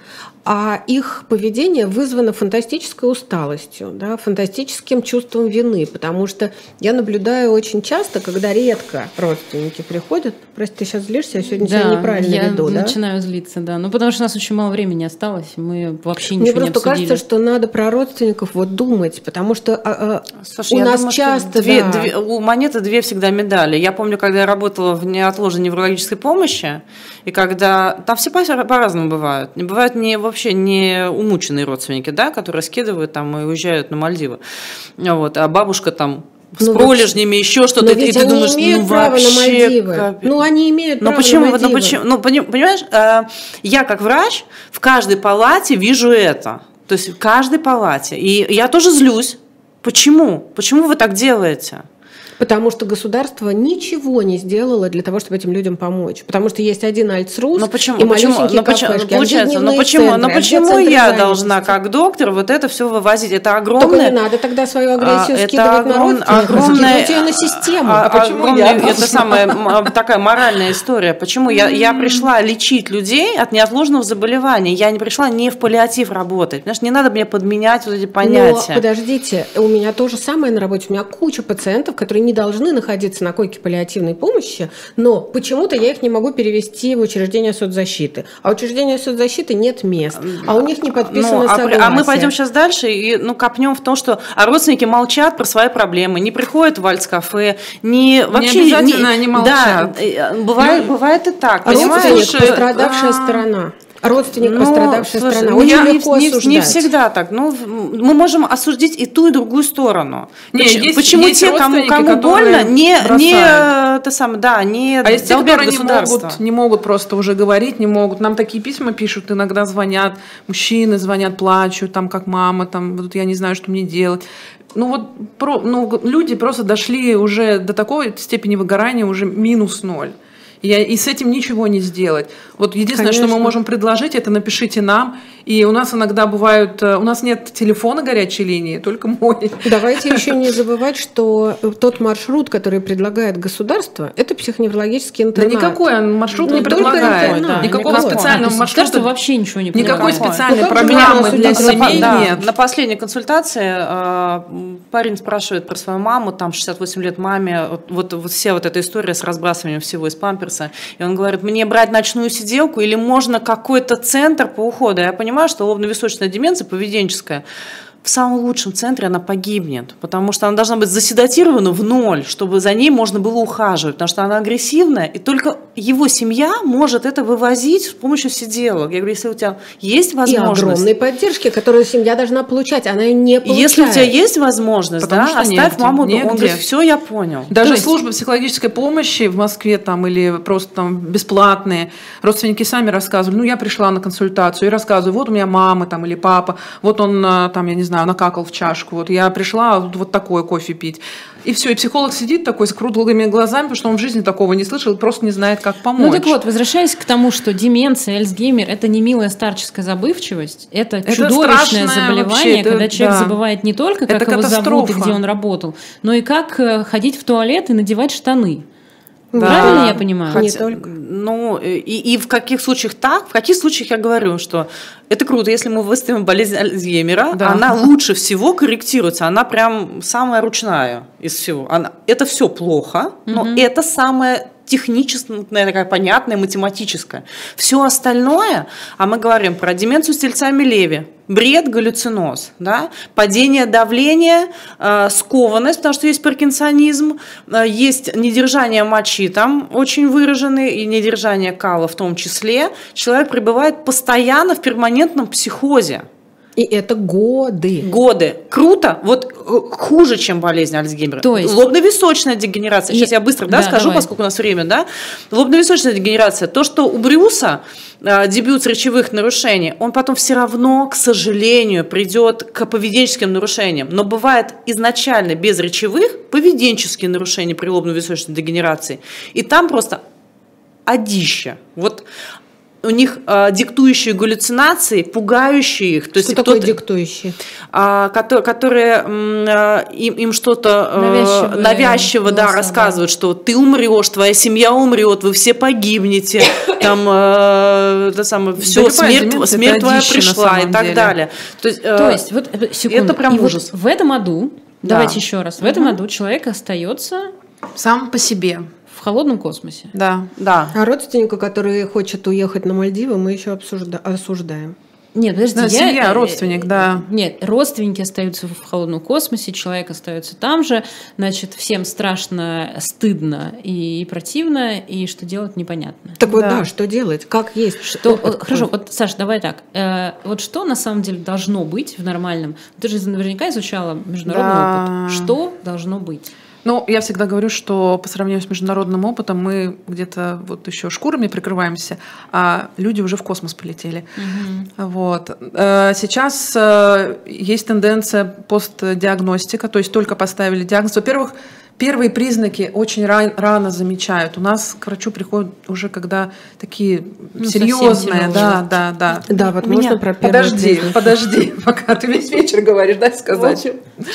а их поведение вызвано фантастической усталостью, да, фантастическим чувством вины, потому что я наблюдаю очень часто, когда редко родственники приходят, прости, ты сейчас злишься, я сегодня да, себя неправильно я веду, да? начинаю злиться, да, ну потому что у нас очень мало времени осталось, мы вообще ничего Мне просто не обсудили. кажется, что надо про родственников вот думать, потому что а, а, Слушай, у нас думаю, часто... Две, да. две, у монеты две всегда медали. Я помню, когда я работала в неотложной неврологической помощи, и когда... Там все по-разному бывают. Бывают не, вообще не умученные родственники, да, которые скидывают там и уезжают на Мальдивы. Вот, а бабушка там с ну, пролежнями, еще что-то, и ты думаешь, ну вообще... На ну, они имеют но право почему, на Мальдивы. Ну, почему, ну, понимаешь, э, я как врач в каждой палате вижу это. То есть в каждой палате. И я тоже злюсь. Почему? Почему вы так делаете? Потому что государство ничего не сделало для того, чтобы этим людям помочь. Потому что есть один Альцрус но почему, и почему, но почему, а получается, но почему, центры, но почему я должна, как доктор, вот это все вывозить? Это огромное... Только не надо тогда свою агрессию а, скидывать это огром, на огромное, ее на систему. А, а почему огромное, я это самая такая моральная история. Почему я, я пришла лечить людей от неотложного заболевания? Я не пришла не в паллиатив работать. Знаешь, не надо мне подменять вот эти понятия. Но подождите, у меня то же самое на работе. У меня куча пациентов, которые не должны находиться на койке паллиативной помощи, но почему-то я их не могу перевести в учреждение соцзащиты. А учреждение соцзащиты нет мест, а у них не подписано ну, согласие. А, а мы пойдем сейчас дальше и ну, копнем в том, что а родственники молчат про свои проблемы, не приходят в вальц-кафе, не вообще... Не обязательно не, они молчат. Да, э, бывает, ну, бывает и так. Родственник, пострадавшая а... сторона родственник ну, пострадавшая слушай, сторона. Очень не, легко не, осуждать. Не всегда так. Ну, мы можем осудить и ту, и другую сторону. Не, почему есть, почему есть те, кому, кому больно, не, не это самое, да, не А есть те, которые не могут, не могут просто уже говорить, не могут. Нам такие письма пишут, иногда звонят, мужчины звонят, плачут, там, как мама, там, вот я не знаю, что мне делать ну вот про, ну, люди просто дошли уже до такой степени выгорания, уже минус ноль. И, и с этим ничего не сделать. Вот единственное, Конечно. что мы можем предложить, это напишите нам. И у нас иногда бывают, э, у нас нет телефона горячей линии, только мой. Давайте еще не забывать, что тот маршрут, который предлагает государство, это психоневрологический интернат. Да никакой он маршрут не, не предлагает. Интернат, никакого никакого. специального маршрута. вообще ничего не предлагает. Никакой специальной ну, программы для семей да, нет. На последней консультации э, парень спрашивает про свою маму, там 68 лет маме, вот, вот, вот вся вот эта история с разбрасыванием всего из памперса. И он говорит, мне брать ночную сиделку или можно какой-то центр по уходу? Я понимаю, что лобно-височная деменция поведенческая в самом лучшем центре она погибнет, потому что она должна быть заседатирована в ноль, чтобы за ней можно было ухаживать, потому что она агрессивная, и только его семья может это вывозить с помощью сиделок. Я говорю, если у тебя есть возможность... И огромной поддержки, которую семья должна получать, она ее не получает. Если у тебя есть возможность, потому да, оставь негде, маму дома. Он говорит, все, я понял. Даже есть... службы психологической помощи в Москве там или просто там бесплатные, родственники сами рассказывали, ну, я пришла на консультацию и рассказываю, вот у меня мама там или папа, вот он а, там, я не знаю, знаю, накакал в чашку. Вот я пришла вот такой кофе пить. И все, и психолог сидит такой с круглыми глазами, потому что он в жизни такого не слышал просто не знает, как помочь. Ну так вот, возвращаясь к тому, что деменция, Альцгеймер – это не милая старческая забывчивость, это, это чудовищное заболевание, вообще, когда это, человек да. забывает не только, как это его катастрофа. зовут и где он работал, но и как э, ходить в туалет и надевать штаны. Да. Правильно я понимаю? Хотя, не только. Ну, и, и в каких случаях так, в каких случаях я говорю, что это круто, если мы выставим болезнь Альцгеймера, да. она лучше всего корректируется, она прям самая ручная из всего. Она, это все плохо, но угу. это самое техническая, такая понятная, математическая. Все остальное, а мы говорим про деменцию с тельцами Леви, бред, галлюциноз, да? падение давления, э, скованность, потому что есть паркинсонизм, э, есть недержание мочи там очень выраженное, и недержание кала в том числе. Человек пребывает постоянно в перманентном психозе. И это годы. Годы. Круто. Вот э, хуже, чем болезнь Альцгеймера. То есть... Лобно-височная дегенерация. Сейчас и... я быстро да, да, скажу, давай. поскольку у нас время. Да? Лобно-височная дегенерация. То, что у Брюса э, дебют речевых нарушений, он потом все равно, к сожалению, придет к поведенческим нарушениям. Но бывает изначально без речевых поведенческие нарушения при лобно-височной дегенерации. И там просто одища. Вот у них э, диктующие галлюцинации, пугающие их. То есть что такое диктующие? Э, которые, которые э, им, им что-то э, навязчиво, да, рассказывают, да. что ты умрешь, твоя семья умрет, вы все погибнете, там э, это самое, все, смерть, смерть твоя пришла и так деле. далее. То есть, э, То есть вот, э, секунду, это прям ужас. Вот в этом аду, да. давайте еще раз, в этом аду человек остается сам по себе холодном космосе. Да, да. А родственника, который хочет уехать на Мальдивы, мы еще обсужда- осуждаем. Нет, подожди, да, я, семья, родственник, да. Нет, родственники остаются в холодном космосе, человек остается там же, значит, всем страшно, стыдно и противно, и что делать непонятно. Так вот, да, да что делать? Как есть? Что, что хорошо, вот, Саша, давай так. Э, вот что на самом деле должно быть в нормальном? Ты же наверняка изучала международный да. опыт. Что должно быть? Ну, я всегда говорю, что по сравнению с международным опытом мы где-то вот еще шкурами прикрываемся, а люди уже в космос полетели. Угу. Вот. Э, сейчас э, есть тенденция постдиагностика, то есть только поставили диагноз. Во-первых, первые признаки очень ран, рано замечают. У нас к врачу приходят уже когда такие ну, серьезные, да, да, да. Да, вот Меня... можно про Подожди, признак. подожди, пока ты весь вечер говоришь, дай сказать. Вот,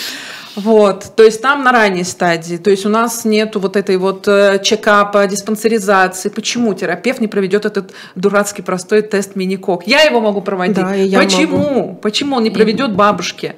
то есть там на ранней стадии, то есть у нас нету вот этой вот э, чекапа, диспансеризации. Почему терапевт не проведет этот дурацкий простой тест мини-кок? Я его могу проводить. Да, я Почему? Могу. Почему он не проведет бабушке?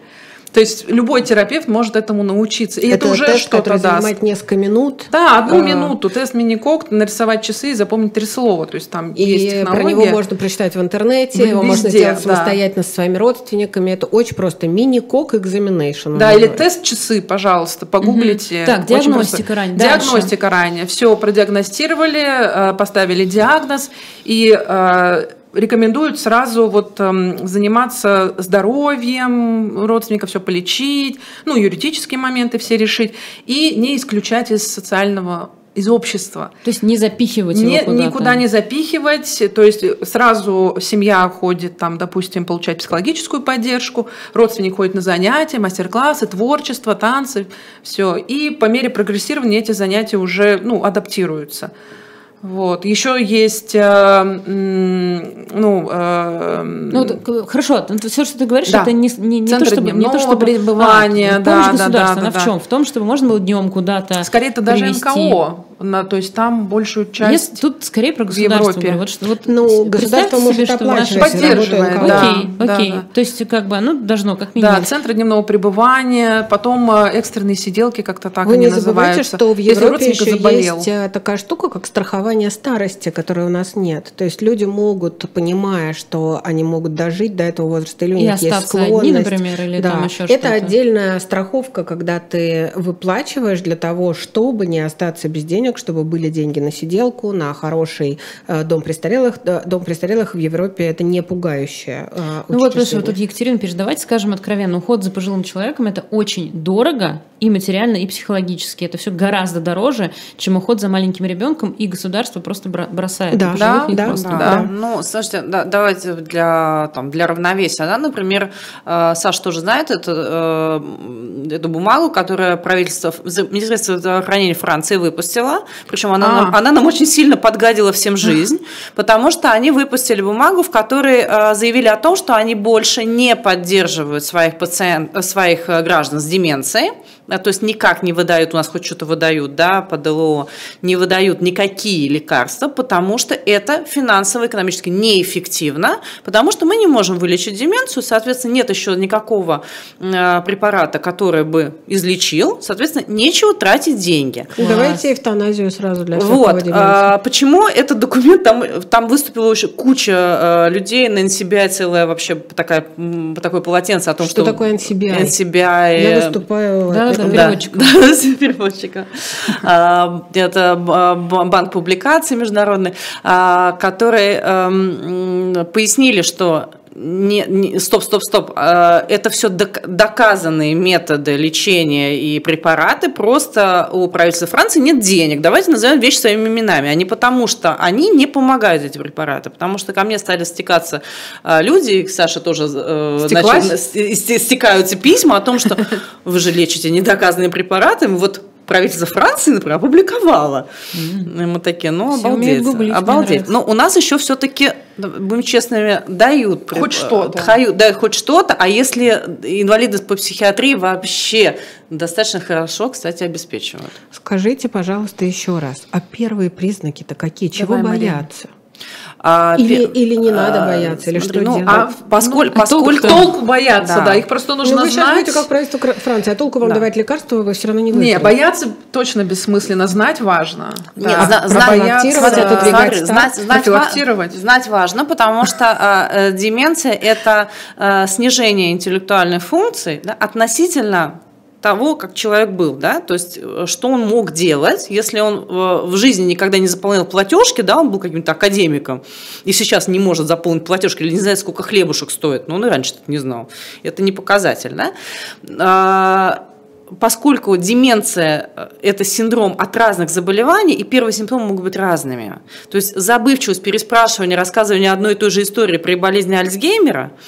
То есть любой терапевт может этому научиться. И это, это уже что-то даст. занимает несколько минут. Да, одну а... минуту. Тест мини-кок, нарисовать часы и запомнить три слова. То есть там и есть технология. про него можно прочитать в интернете, Везде, его можно сделать да. самостоятельно со своими родственниками. Это очень просто. Мини-кок examination. Да, или тест часы, пожалуйста, погуглите. Угу. Так, диагностика ранее. Диагностика ранее. Все продиагностировали, э, поставили диагноз и э, рекомендуют сразу вот э, заниматься здоровьем родственников, все полечить, ну, юридические моменты все решить, и не исключать из социального из общества. То есть не запихивать не, его куда-то. Никуда не запихивать. То есть сразу семья ходит, там, допустим, получать психологическую поддержку, родственник ходит на занятия, мастер-классы, творчество, танцы, все. И по мере прогрессирования эти занятия уже ну, адаптируются. Вот. Еще есть, э, ну, э, ну, хорошо, все, что ты говоришь, да. это не, не, не то, чтобы не то, чтобы пребывание, а, да, да, да, да, в чем? В том, чтобы можно было днем куда-то. Скорее, это даже МКО на, то есть там большую часть Есть, Тут скорее про государство. В Европе. Вот, что, вот, ну, государство может себе, что наше поддерживает. Да, окей, да, окей. Да, да. То есть как бы оно должно как минимум. Да, центры дневного пребывания, потом э, экстренные сиделки как-то так Вы они не забывайте, называются. что в Европе еще заболел. есть э, такая штука, как страхование старости, которой у нас нет. То есть люди могут, понимая, что они могут дожить до этого возраста, или у них есть склонность. Одни, например, или да. там еще Это что-то. отдельная страховка, когда ты выплачиваешь для того, чтобы не остаться без денег денег, чтобы были деньги на сиделку, на хороший э, дом престарелых. Дом престарелых в Европе это не пугающее. Э, ну вот, просто вот тут Екатерина пишет, давайте скажем откровенно, уход за пожилым человеком это очень дорого и материально, и психологически. Это все гораздо дороже, чем уход за маленьким ребенком, и государство просто бросает. Да, да, да, просто. да, да. Ну, слушайте, да, давайте для, там, для равновесия. Да, например, э, Саша тоже знает эту, эту бумагу, которая правительство, Министерство здравоохранения Франции выпустило, причем она, а. она нам очень сильно подгадила всем жизнь, потому что они выпустили бумагу, в которой э, заявили о том, что они больше не поддерживают своих, пациент, своих э, граждан с деменцией, то есть никак не выдают, у нас хоть что-то выдают, да, по ДЛО, не выдают никакие лекарства, потому что это финансово-экономически неэффективно, потому что мы не можем вылечить деменцию, соответственно, нет еще никакого э, препарата, который бы излечил, соответственно, нечего тратить деньги. Давайте эвтаназию сразу для всех, Вот, а, почему этот документ, там, там выступила уже куча э, людей, на NCBI целая вообще такая, такое полотенце о том, что... Что такое NCBI? NCBI. Я выступаю... Да, да, переводчиком. Да, переводчика. А, это банк публикаций международный, а, который эм, пояснили, что не, не, стоп, стоп, стоп. А, это все доказанные методы лечения и препараты. Просто у правительства Франции нет денег. Давайте назовем вещи своими именами. А не потому, что они не помогают эти препараты. Потому что ко мне стали стекаться люди, и Саша тоже значит, стекаются письма о том, что вы же лечите недоказанные препараты. Вот правительство Франции, например, опубликовало. Mm-hmm. Мы такие, ну, Все обалдеть. Гуглить, обалдеть. Но у нас еще все-таки, будем честными, дают. Хоть что-то. Дают, да, хоть что-то. А если инвалиды по психиатрии вообще достаточно хорошо, кстати, обеспечивают. Скажите, пожалуйста, еще раз, а первые признаки-то какие? Чего Давай, бояться? А, или, или не надо а, бояться, или что ну, делать? А, поскольку, ну, поскольку... Толку бояться, да. да, их просто нужно ну, вы знать. сейчас как правительство Франции, а толку вам да. давать лекарства вы все равно не будете. Не, бояться точно бессмысленно, знать важно. Нет, да. знать, знать, знать. Знать важно, потому что э, деменция – это э, снижение интеллектуальной функции да, относительно того, как человек был, да, то есть э, что он мог делать, если он э, в жизни никогда не заполнял платежки, да, он был каким-то академиком, и сейчас не может заполнить платежки или не знает, сколько хлебушек стоит, но он и раньше это не знал. Это не показатель, да. А, поскольку деменция э, – это синдром от разных заболеваний, и первые симптомы могут быть разными. То есть забывчивость, переспрашивание, рассказывание одной и той же истории при болезни Альцгеймера –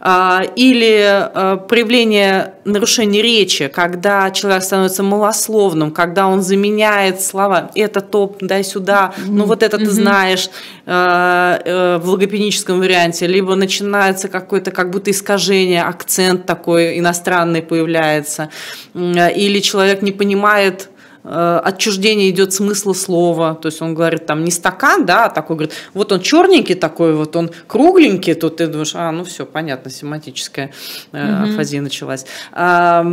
или а, проявление нарушения речи, когда человек становится малословным, когда он заменяет слова «это топ, дай сюда», «ну вот это ты знаешь» а, э, в логопедическом варианте, либо начинается какое-то как будто искажение, акцент такой иностранный появляется, или человек не понимает Э, отчуждение идет смысла слова, то есть он говорит там не стакан, да, а такой говорит, вот он черненький такой, вот он кругленький, тут ты думаешь, а, ну все, понятно, семантическая угу. афазия началась. А, а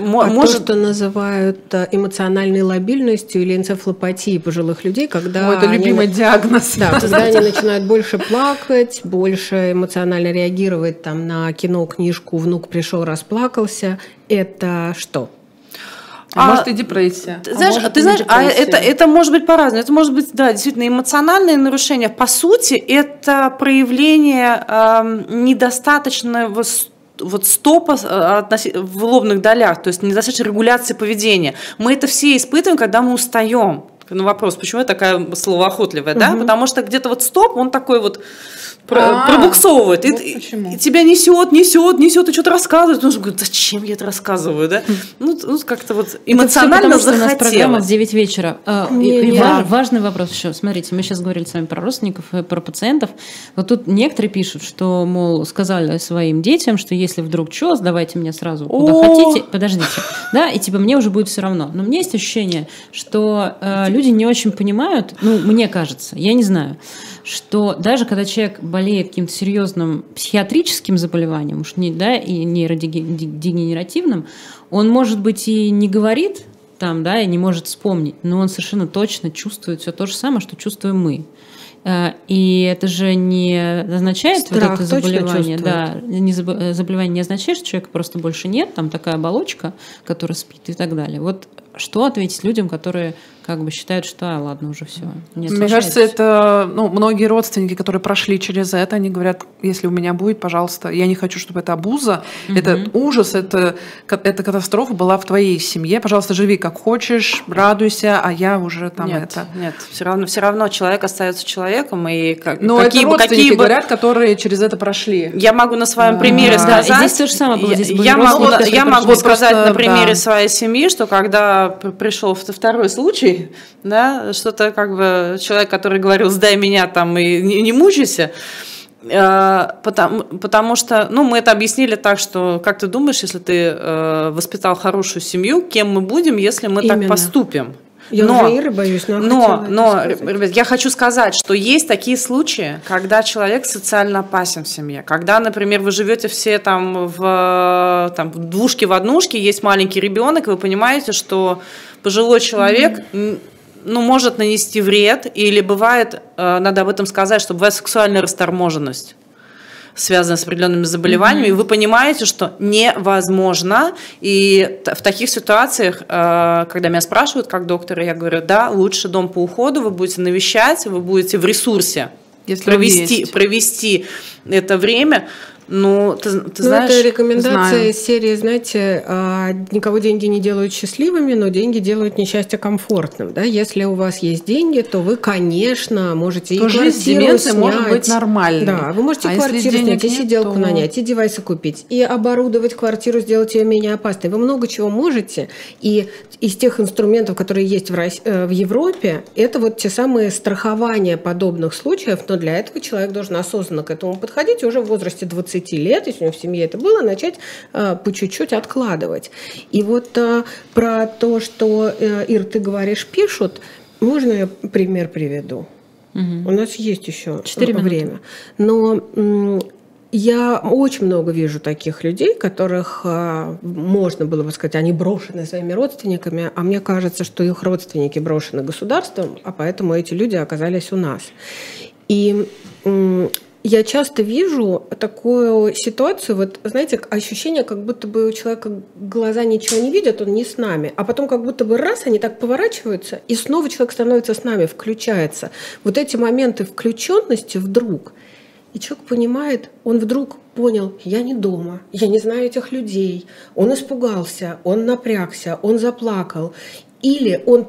может... то, что называют э, эмоциональной лобильностью или энцефалопатией пожилых людей, когда... О, это они... любимый диагноз. Да, когда они начинают больше плакать, больше эмоционально реагировать там на кино, книжку, внук пришел, расплакался, это что? А, а может и депрессия. Ты а знаешь, а ты знаешь, а это, это может быть по-разному. Это может быть, да, действительно, эмоциональные нарушения. По сути, это проявление э, недостаточного вот стопа э, в лобных долях, то есть недостаточно регуляции поведения. Мы это все испытываем, когда мы устаем. На вопрос, почему я такая словоохотливая, угу. да? Потому что где-то вот стоп, он такой вот а, пробуксовывает. Вот и, и тебя несет, несет, несет, и что-то рассказывает. Ну, говорит, зачем я это рассказываю, да? Ну, ну как-то вот эмоционально это потому, что у нас программа в 9 вечера. А, не, и, не, важ, важный вопрос еще. Смотрите, мы сейчас говорили с вами про родственников и про пациентов. Вот тут некоторые пишут, что, мол, сказали своим детям, что если вдруг что, сдавайте меня сразу куда О! хотите. Подождите. Да, и типа мне уже будет все равно. Но у меня есть ощущение, что э, люди не очень понимают, ну, мне кажется, я не знаю, что даже когда человек болеет каким-то серьезным психиатрическим заболеванием, уж не, да, и нейродегенеративным, он, может быть, и не говорит там, да, и не может вспомнить, но он совершенно точно чувствует все то же самое, что чувствуем мы. Э, и это же не означает Страх вот это заболевание, да, не заболевание не означает, что человека просто больше нет, там такая оболочка, которая спит и так далее. Вот что ответить людям, которые как бы считают, что а, ладно, уже все. Мне кажется, это ну, многие родственники, которые прошли через это, они говорят, если у меня будет, пожалуйста, я не хочу, чтобы это абуза, угу. это ужас, это, это катастрофа была в твоей семье, пожалуйста, живи как хочешь, радуйся, а я уже там нет, это. Нет, все равно, все равно человек остается человеком и как, Но какие это родственники какие бы... говорят, которые через это прошли. Я могу на своем примере да. сказать. Здесь то же самое было. Здесь я, могу, я могу сказать просто, на примере да. своей семьи, что когда пришел второй случай да, что-то как бы человек, который говорил, сдай меня там и не, не мучайся, Э, потому, потому что, ну, мы это объяснили так, что, как ты думаешь, если ты э, воспитал хорошую семью, кем мы будем, если мы Именно. так поступим? Я но, уже Иры боюсь, но Но, но, ребят, я хочу сказать, что есть такие случаи, когда человек социально опасен в семье. Когда, например, вы живете все там в там, двушке в однушке, есть маленький ребенок, вы понимаете, что пожилой человек mm-hmm ну, может нанести вред, или бывает, э, надо об этом сказать, что бывает сексуальная расторможенность связанная с определенными заболеваниями, mm-hmm. и вы понимаете, что невозможно. И в таких ситуациях, э, когда меня спрашивают как доктора, я говорю, да, лучше дом по уходу, вы будете навещать, вы будете в ресурсе Если провести, провести это время. Ну, ты, ты ну, знаешь, это рекомендация знаю. из серии, знаете, а, никого деньги не делают счастливыми, но деньги делают несчастье комфортным. Да? Если у вас есть деньги, то вы, конечно, можете то и жизнь квартиру снять. может быть нормальной. Да, вы можете а квартиру снять, и сиделку то... нанять, и девайсы купить, и оборудовать квартиру, сделать ее менее опасной. Вы много чего можете, и из тех инструментов, которые есть в, России, э, в Европе, это вот те самые страхования подобных случаев, но для этого человек должен осознанно к этому подходить уже в возрасте 20 20 лет, если у него в семье это было, начать э, по чуть-чуть откладывать. И вот э, про то, что, э, Ир, ты говоришь, пишут, можно я пример приведу? Угу. У нас есть еще время. Но я очень много вижу таких людей, которых можно было бы сказать, они брошены своими родственниками, а мне кажется, что их родственники брошены государством, а поэтому эти люди оказались у нас. И я часто вижу такую ситуацию, вот, знаете, ощущение, как будто бы у человека глаза ничего не видят, он не с нами, а потом как будто бы раз, они так поворачиваются, и снова человек становится с нами, включается. Вот эти моменты включенности вдруг, и человек понимает, он вдруг понял, я не дома, я не знаю этих людей, он испугался, он напрягся, он заплакал, или он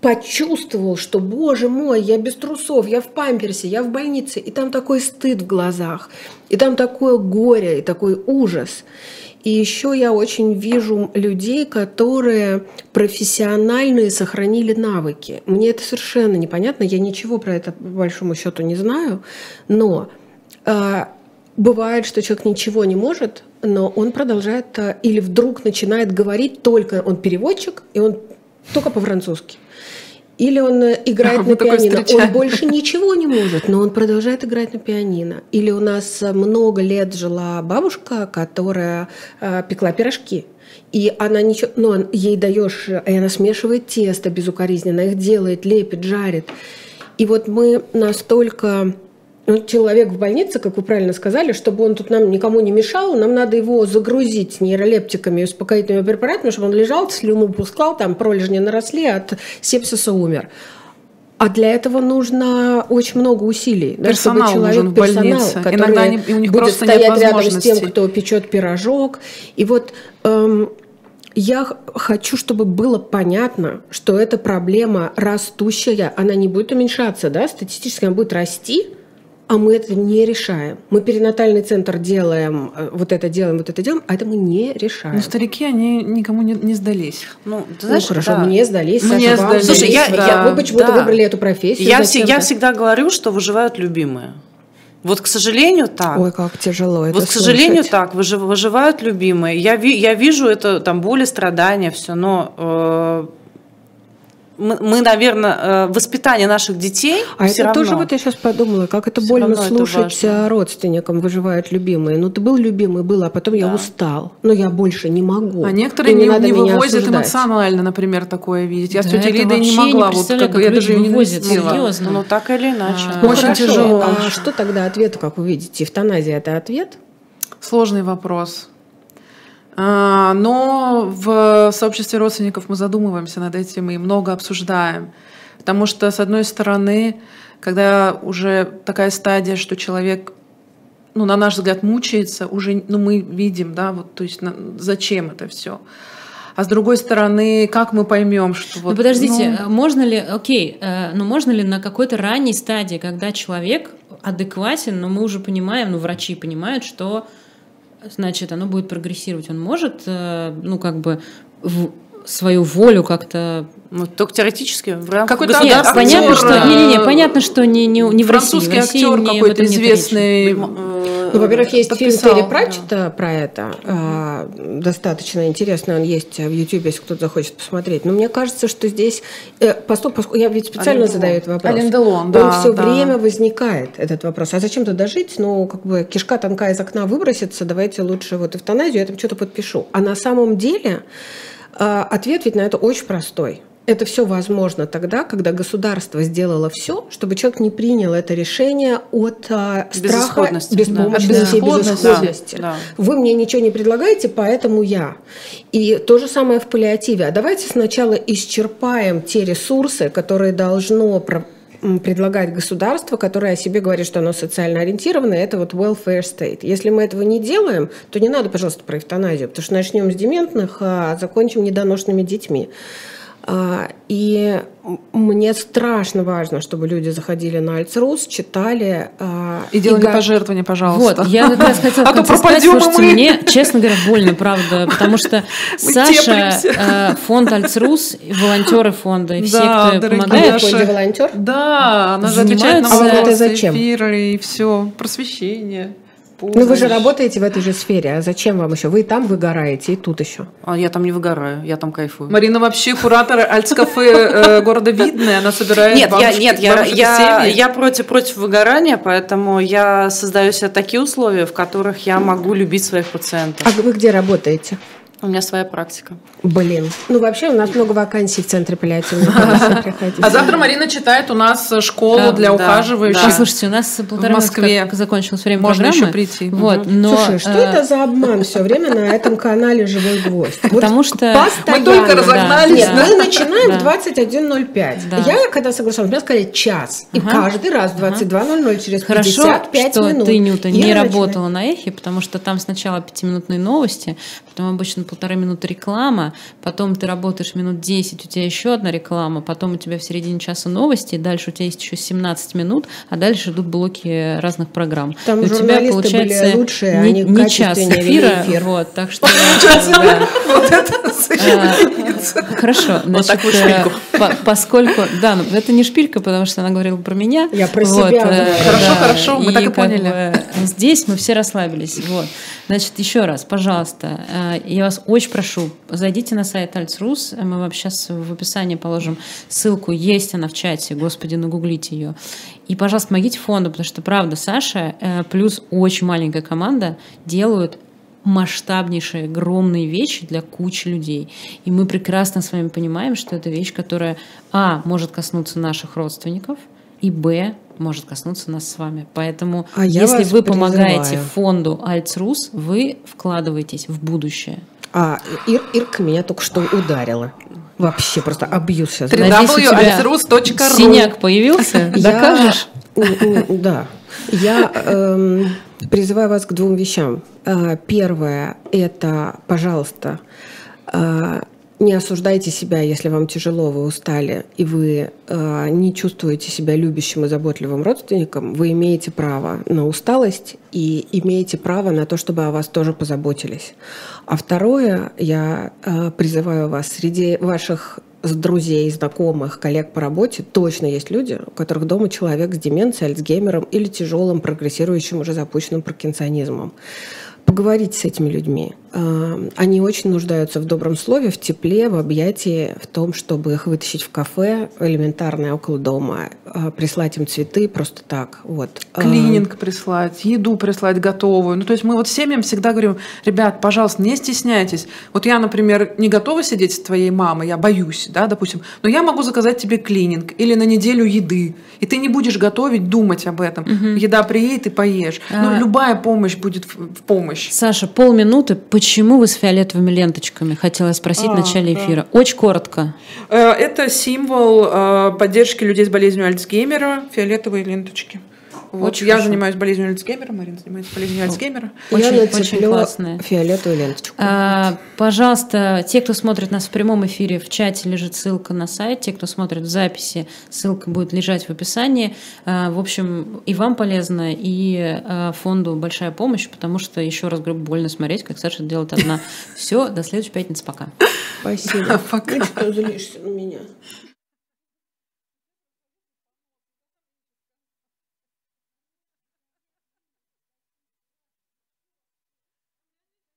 почувствовал, что, боже мой, я без трусов, я в памперсе, я в больнице, и там такой стыд в глазах, и там такое горе, и такой ужас. И еще я очень вижу людей, которые профессиональные сохранили навыки. Мне это совершенно непонятно, я ничего про это по большому счету не знаю, но э, бывает, что человек ничего не может, но он продолжает э, или вдруг начинает говорить только он переводчик, и он только по-французски. Или он э, играет а, на пианино. Он больше ничего не может, но он продолжает играть на пианино. Или у нас э, много лет жила бабушка, которая э, пекла пирожки. И она ничего, ну, ей даешь, и она смешивает тесто безукоризненно, их делает, лепит, жарит. И вот мы настолько ну, человек в больнице, как вы правильно сказали, чтобы он тут нам никому не мешал, нам надо его загрузить нейролептиками и успокоительными препаратами, чтобы он лежал, слюну пускал, там пролежни наросли, от сепсиса умер. А для этого нужно очень много усилий. Персонал да, чтобы человек, нужен в больнице. Персонал, который Иногда они, у них будет стоять рядом с тем, кто печет пирожок. И вот эм, я хочу, чтобы было понятно, что эта проблема растущая, она не будет уменьшаться, да, статистически она будет расти, а мы это не решаем. Мы перинатальный центр делаем, э, вот это делаем, вот это делаем, а это мы не решаем. Но старики, они никому не, не сдались. Ну, ты знаешь, ну хорошо, да. мне сдались, мне Саша, сдались. Слушай, я, да. я, вы почему-то да. выбрали эту профессию. Я, вс- я всегда говорю, что выживают любимые. Вот, к сожалению, так. Ой, как тяжело это Вот, к сожалению, так. Выжив, выживают любимые. Я, ви, я вижу это, там, боли, страдания, все, но э, мы, мы, наверное, э, воспитание наших детей. А это равно. тоже вот я сейчас подумала, как это больно слушать это родственникам, выживают любимые. Ну, ты был любимый, был, а потом да. я устал. Но я больше не могу. А некоторые не, не, не вывозят осуждать. эмоционально, например, такое видеть. Я да, с тетей Лидой не могла, не вот как я даже не вывозит, серьезно. Ну, так или иначе. А, Очень хорошо. тяжело. А что тогда ответ, как вы видите? Эвтаназия – это ответ? Сложный вопрос. А, но в сообществе родственников мы задумываемся над этим и много обсуждаем. Потому что, с одной стороны, когда уже такая стадия, что человек, ну, на наш взгляд, мучается, уже ну, мы видим, да, вот, то есть на, зачем это все. А с другой стороны, как мы поймем, что вот... Ну, подождите, ну... можно ли, окей, э, ну можно ли на какой-то ранней стадии, когда человек адекватен, но мы уже понимаем, ну врачи понимают, что значит, оно будет прогрессировать. Он может, э, ну, как бы, в свою волю как-то Ну, только теоретически, в рамках Какой-то Нет, актер, понятно, что, не, не, не, э, понятно, что не, не, не в Французский России. В России актер какой-то известный. Э, Ну, во-первых, есть подписал, фильм Терри да. Пратчета про это. а, достаточно интересный. Он есть в Ютьюбе, если кто-то захочет посмотреть. Но мне кажется, что здесь... э, поскольку я ведь специально Ален задаю этот вопрос. Ален Делон, Он да, все да. время возникает, этот вопрос. А зачем туда жить? Ну, как бы кишка тонкая из окна выбросится, давайте лучше вот эвтаназию, я там что-то подпишу. А на самом деле э, ответ ведь на это очень простой. Это все возможно тогда, когда государство сделало все, чтобы человек не принял это решение от а, страха, Безысходности, да. беспомощности, От безысходности, да. Вы мне ничего не предлагаете, поэтому я. И то же самое в паллиативе. А давайте сначала исчерпаем те ресурсы, которые должно предлагать государство, которое о себе говорит, что оно социально ориентировано, это вот welfare state. Если мы этого не делаем, то не надо, пожалуйста, про эвтаназию, потому что начнем с дементных, а закончим недоношенными детьми. А, И мне страшно важно, чтобы люди заходили на Альцрус, читали а, И делали го- пожертвования, пожалуйста. Вот, я как раз хотела А то сказать, и слушайте, мы. мне, честно говоря, больно, правда, потому что Мы Саша, теплимся. э, фонд Альцрус, и волонтеры фонда, и все, Да, кто А помогает, фонде волонтер? Да, она же отвечает на А вопросы, зачем? эфиры и все. Просвещение. Ну вы же работаете в этой же сфере, а зачем вам еще? Вы и там выгораете, и тут еще. А я там не выгораю, я там кайфую. Марина вообще куратор альцкафе э, города Видное, она собирает Нет, я, нет, я, я, я против, против выгорания, поэтому я создаю себе такие условия, в которых я могу любить своих пациентов. А вы где работаете? У меня своя практика. Блин. Ну вообще у нас много вакансий в центре паллиативной. А завтра Марина читает у нас э, школу для ухаживающих. Слушайте, у нас полтора В Москве. закончилось время Можно еще прийти. Вот, но, Слушай, что э, это за обман все время на этом канале «Живой гвоздь»? Потому что-. Мы только разогнались, мы начинаем в 21.05. Да. Я, когда соглашалась, мне сказали час. И каждый раз в 22.00 через Хорошо, 55 что минут. ты, Нюта, не работала на эхе, потому что там сначала пятиминутные новости, потом обычно полторы минуты реклама, потом ты работаешь минут 10, у тебя еще одна реклама, потом у тебя в середине часа новости, дальше у тебя есть еще 17 минут, а дальше идут блоки разных программ. Там И у тебя получается были лучшие, не, они не час эфира, эфир. вот, так что... да. Вот это соединится. Хорошо, значит, э, поскольку, да, ну, это не шпилька, потому что она говорила про меня. Я про себя говорю. Хорошо, хорошо, мы так и поняли. бы здесь мы все расслабились. Вот. Значит, еще раз, пожалуйста, э, я вас очень прошу, зайдите на сайт Альцрус, мы вам сейчас в описании положим ссылку, есть она в чате, господи, нагуглите ее. И, пожалуйста, помогите фонду, потому что, правда, Саша э, плюс очень маленькая команда делают масштабнейшие, огромные вещи для кучи людей. И мы прекрасно с вами понимаем, что это вещь, которая, а, может коснуться наших родственников, и, б, может коснуться нас с вами. Поэтому, А если вас вы помогаете фонду Альцрус, вы вкладываетесь в будущее. А Ир- Ирка меня только что ударила. Вообще просто абьюз сейчас. Www.altrus.ru Синяк появился? Докажешь? Да. Я эм, призываю вас к двум вещам. Э, Первое – это, пожалуйста, э, не осуждайте себя, если вам тяжело, вы устали, и вы э, не чувствуете себя любящим и заботливым родственником, вы имеете право на усталость и имеете право на то, чтобы о вас тоже позаботились. А второе, я э, призываю вас среди ваших друзей, знакомых, коллег по работе точно есть люди, у которых дома человек с деменцией, Альцгеймером или тяжелым прогрессирующим уже запущенным паркинсонизмом. Поговорите с этими людьми. Э, Они очень нуждаются в добром слове, в тепле, в объятии, в том, чтобы их вытащить в кафе, элементарное около дома, э, прислать им цветы просто так. Вот. Э, клининг прислать, еду прислать готовую. Ну, то есть мы вот семьям всегда говорим, ребят, пожалуйста, не стесняйтесь. Вот я, например, не готова сидеть с твоей мамой, я боюсь, да, допустим, но я могу заказать тебе клининг или на неделю еды, и ты не будешь готовить, думать об этом. Еда приедет и поешь. А. Ну, любая помощь будет в, в помощь. Саша, полминуты. Почему вы с фиолетовыми ленточками? Хотела спросить в А, начале да. эфира. Очень коротко. Э, Это символ э, поддержки людей с болезнью Альцгеймера, фиолетовые ленточки. Вот Очень я хорошо. занимаюсь болезнью Альцгеймера, Марина занимается болезнью Альцгеймера. Я Очень- нацеплю очень классная. фиолетовую ленточку. А, пожалуйста, те, кто смотрит нас в прямом эфире, в чате лежит ссылка на сайт. Те, кто смотрит в записи, ссылка будет лежать в описании. А, в общем, и вам полезно, и а, фонду большая помощь, потому что, еще раз говорю, больно смотреть, как Саша делает одна. Все, до следующей пятницы, пока. Спасибо. Пока. Ну что, злишься на меня?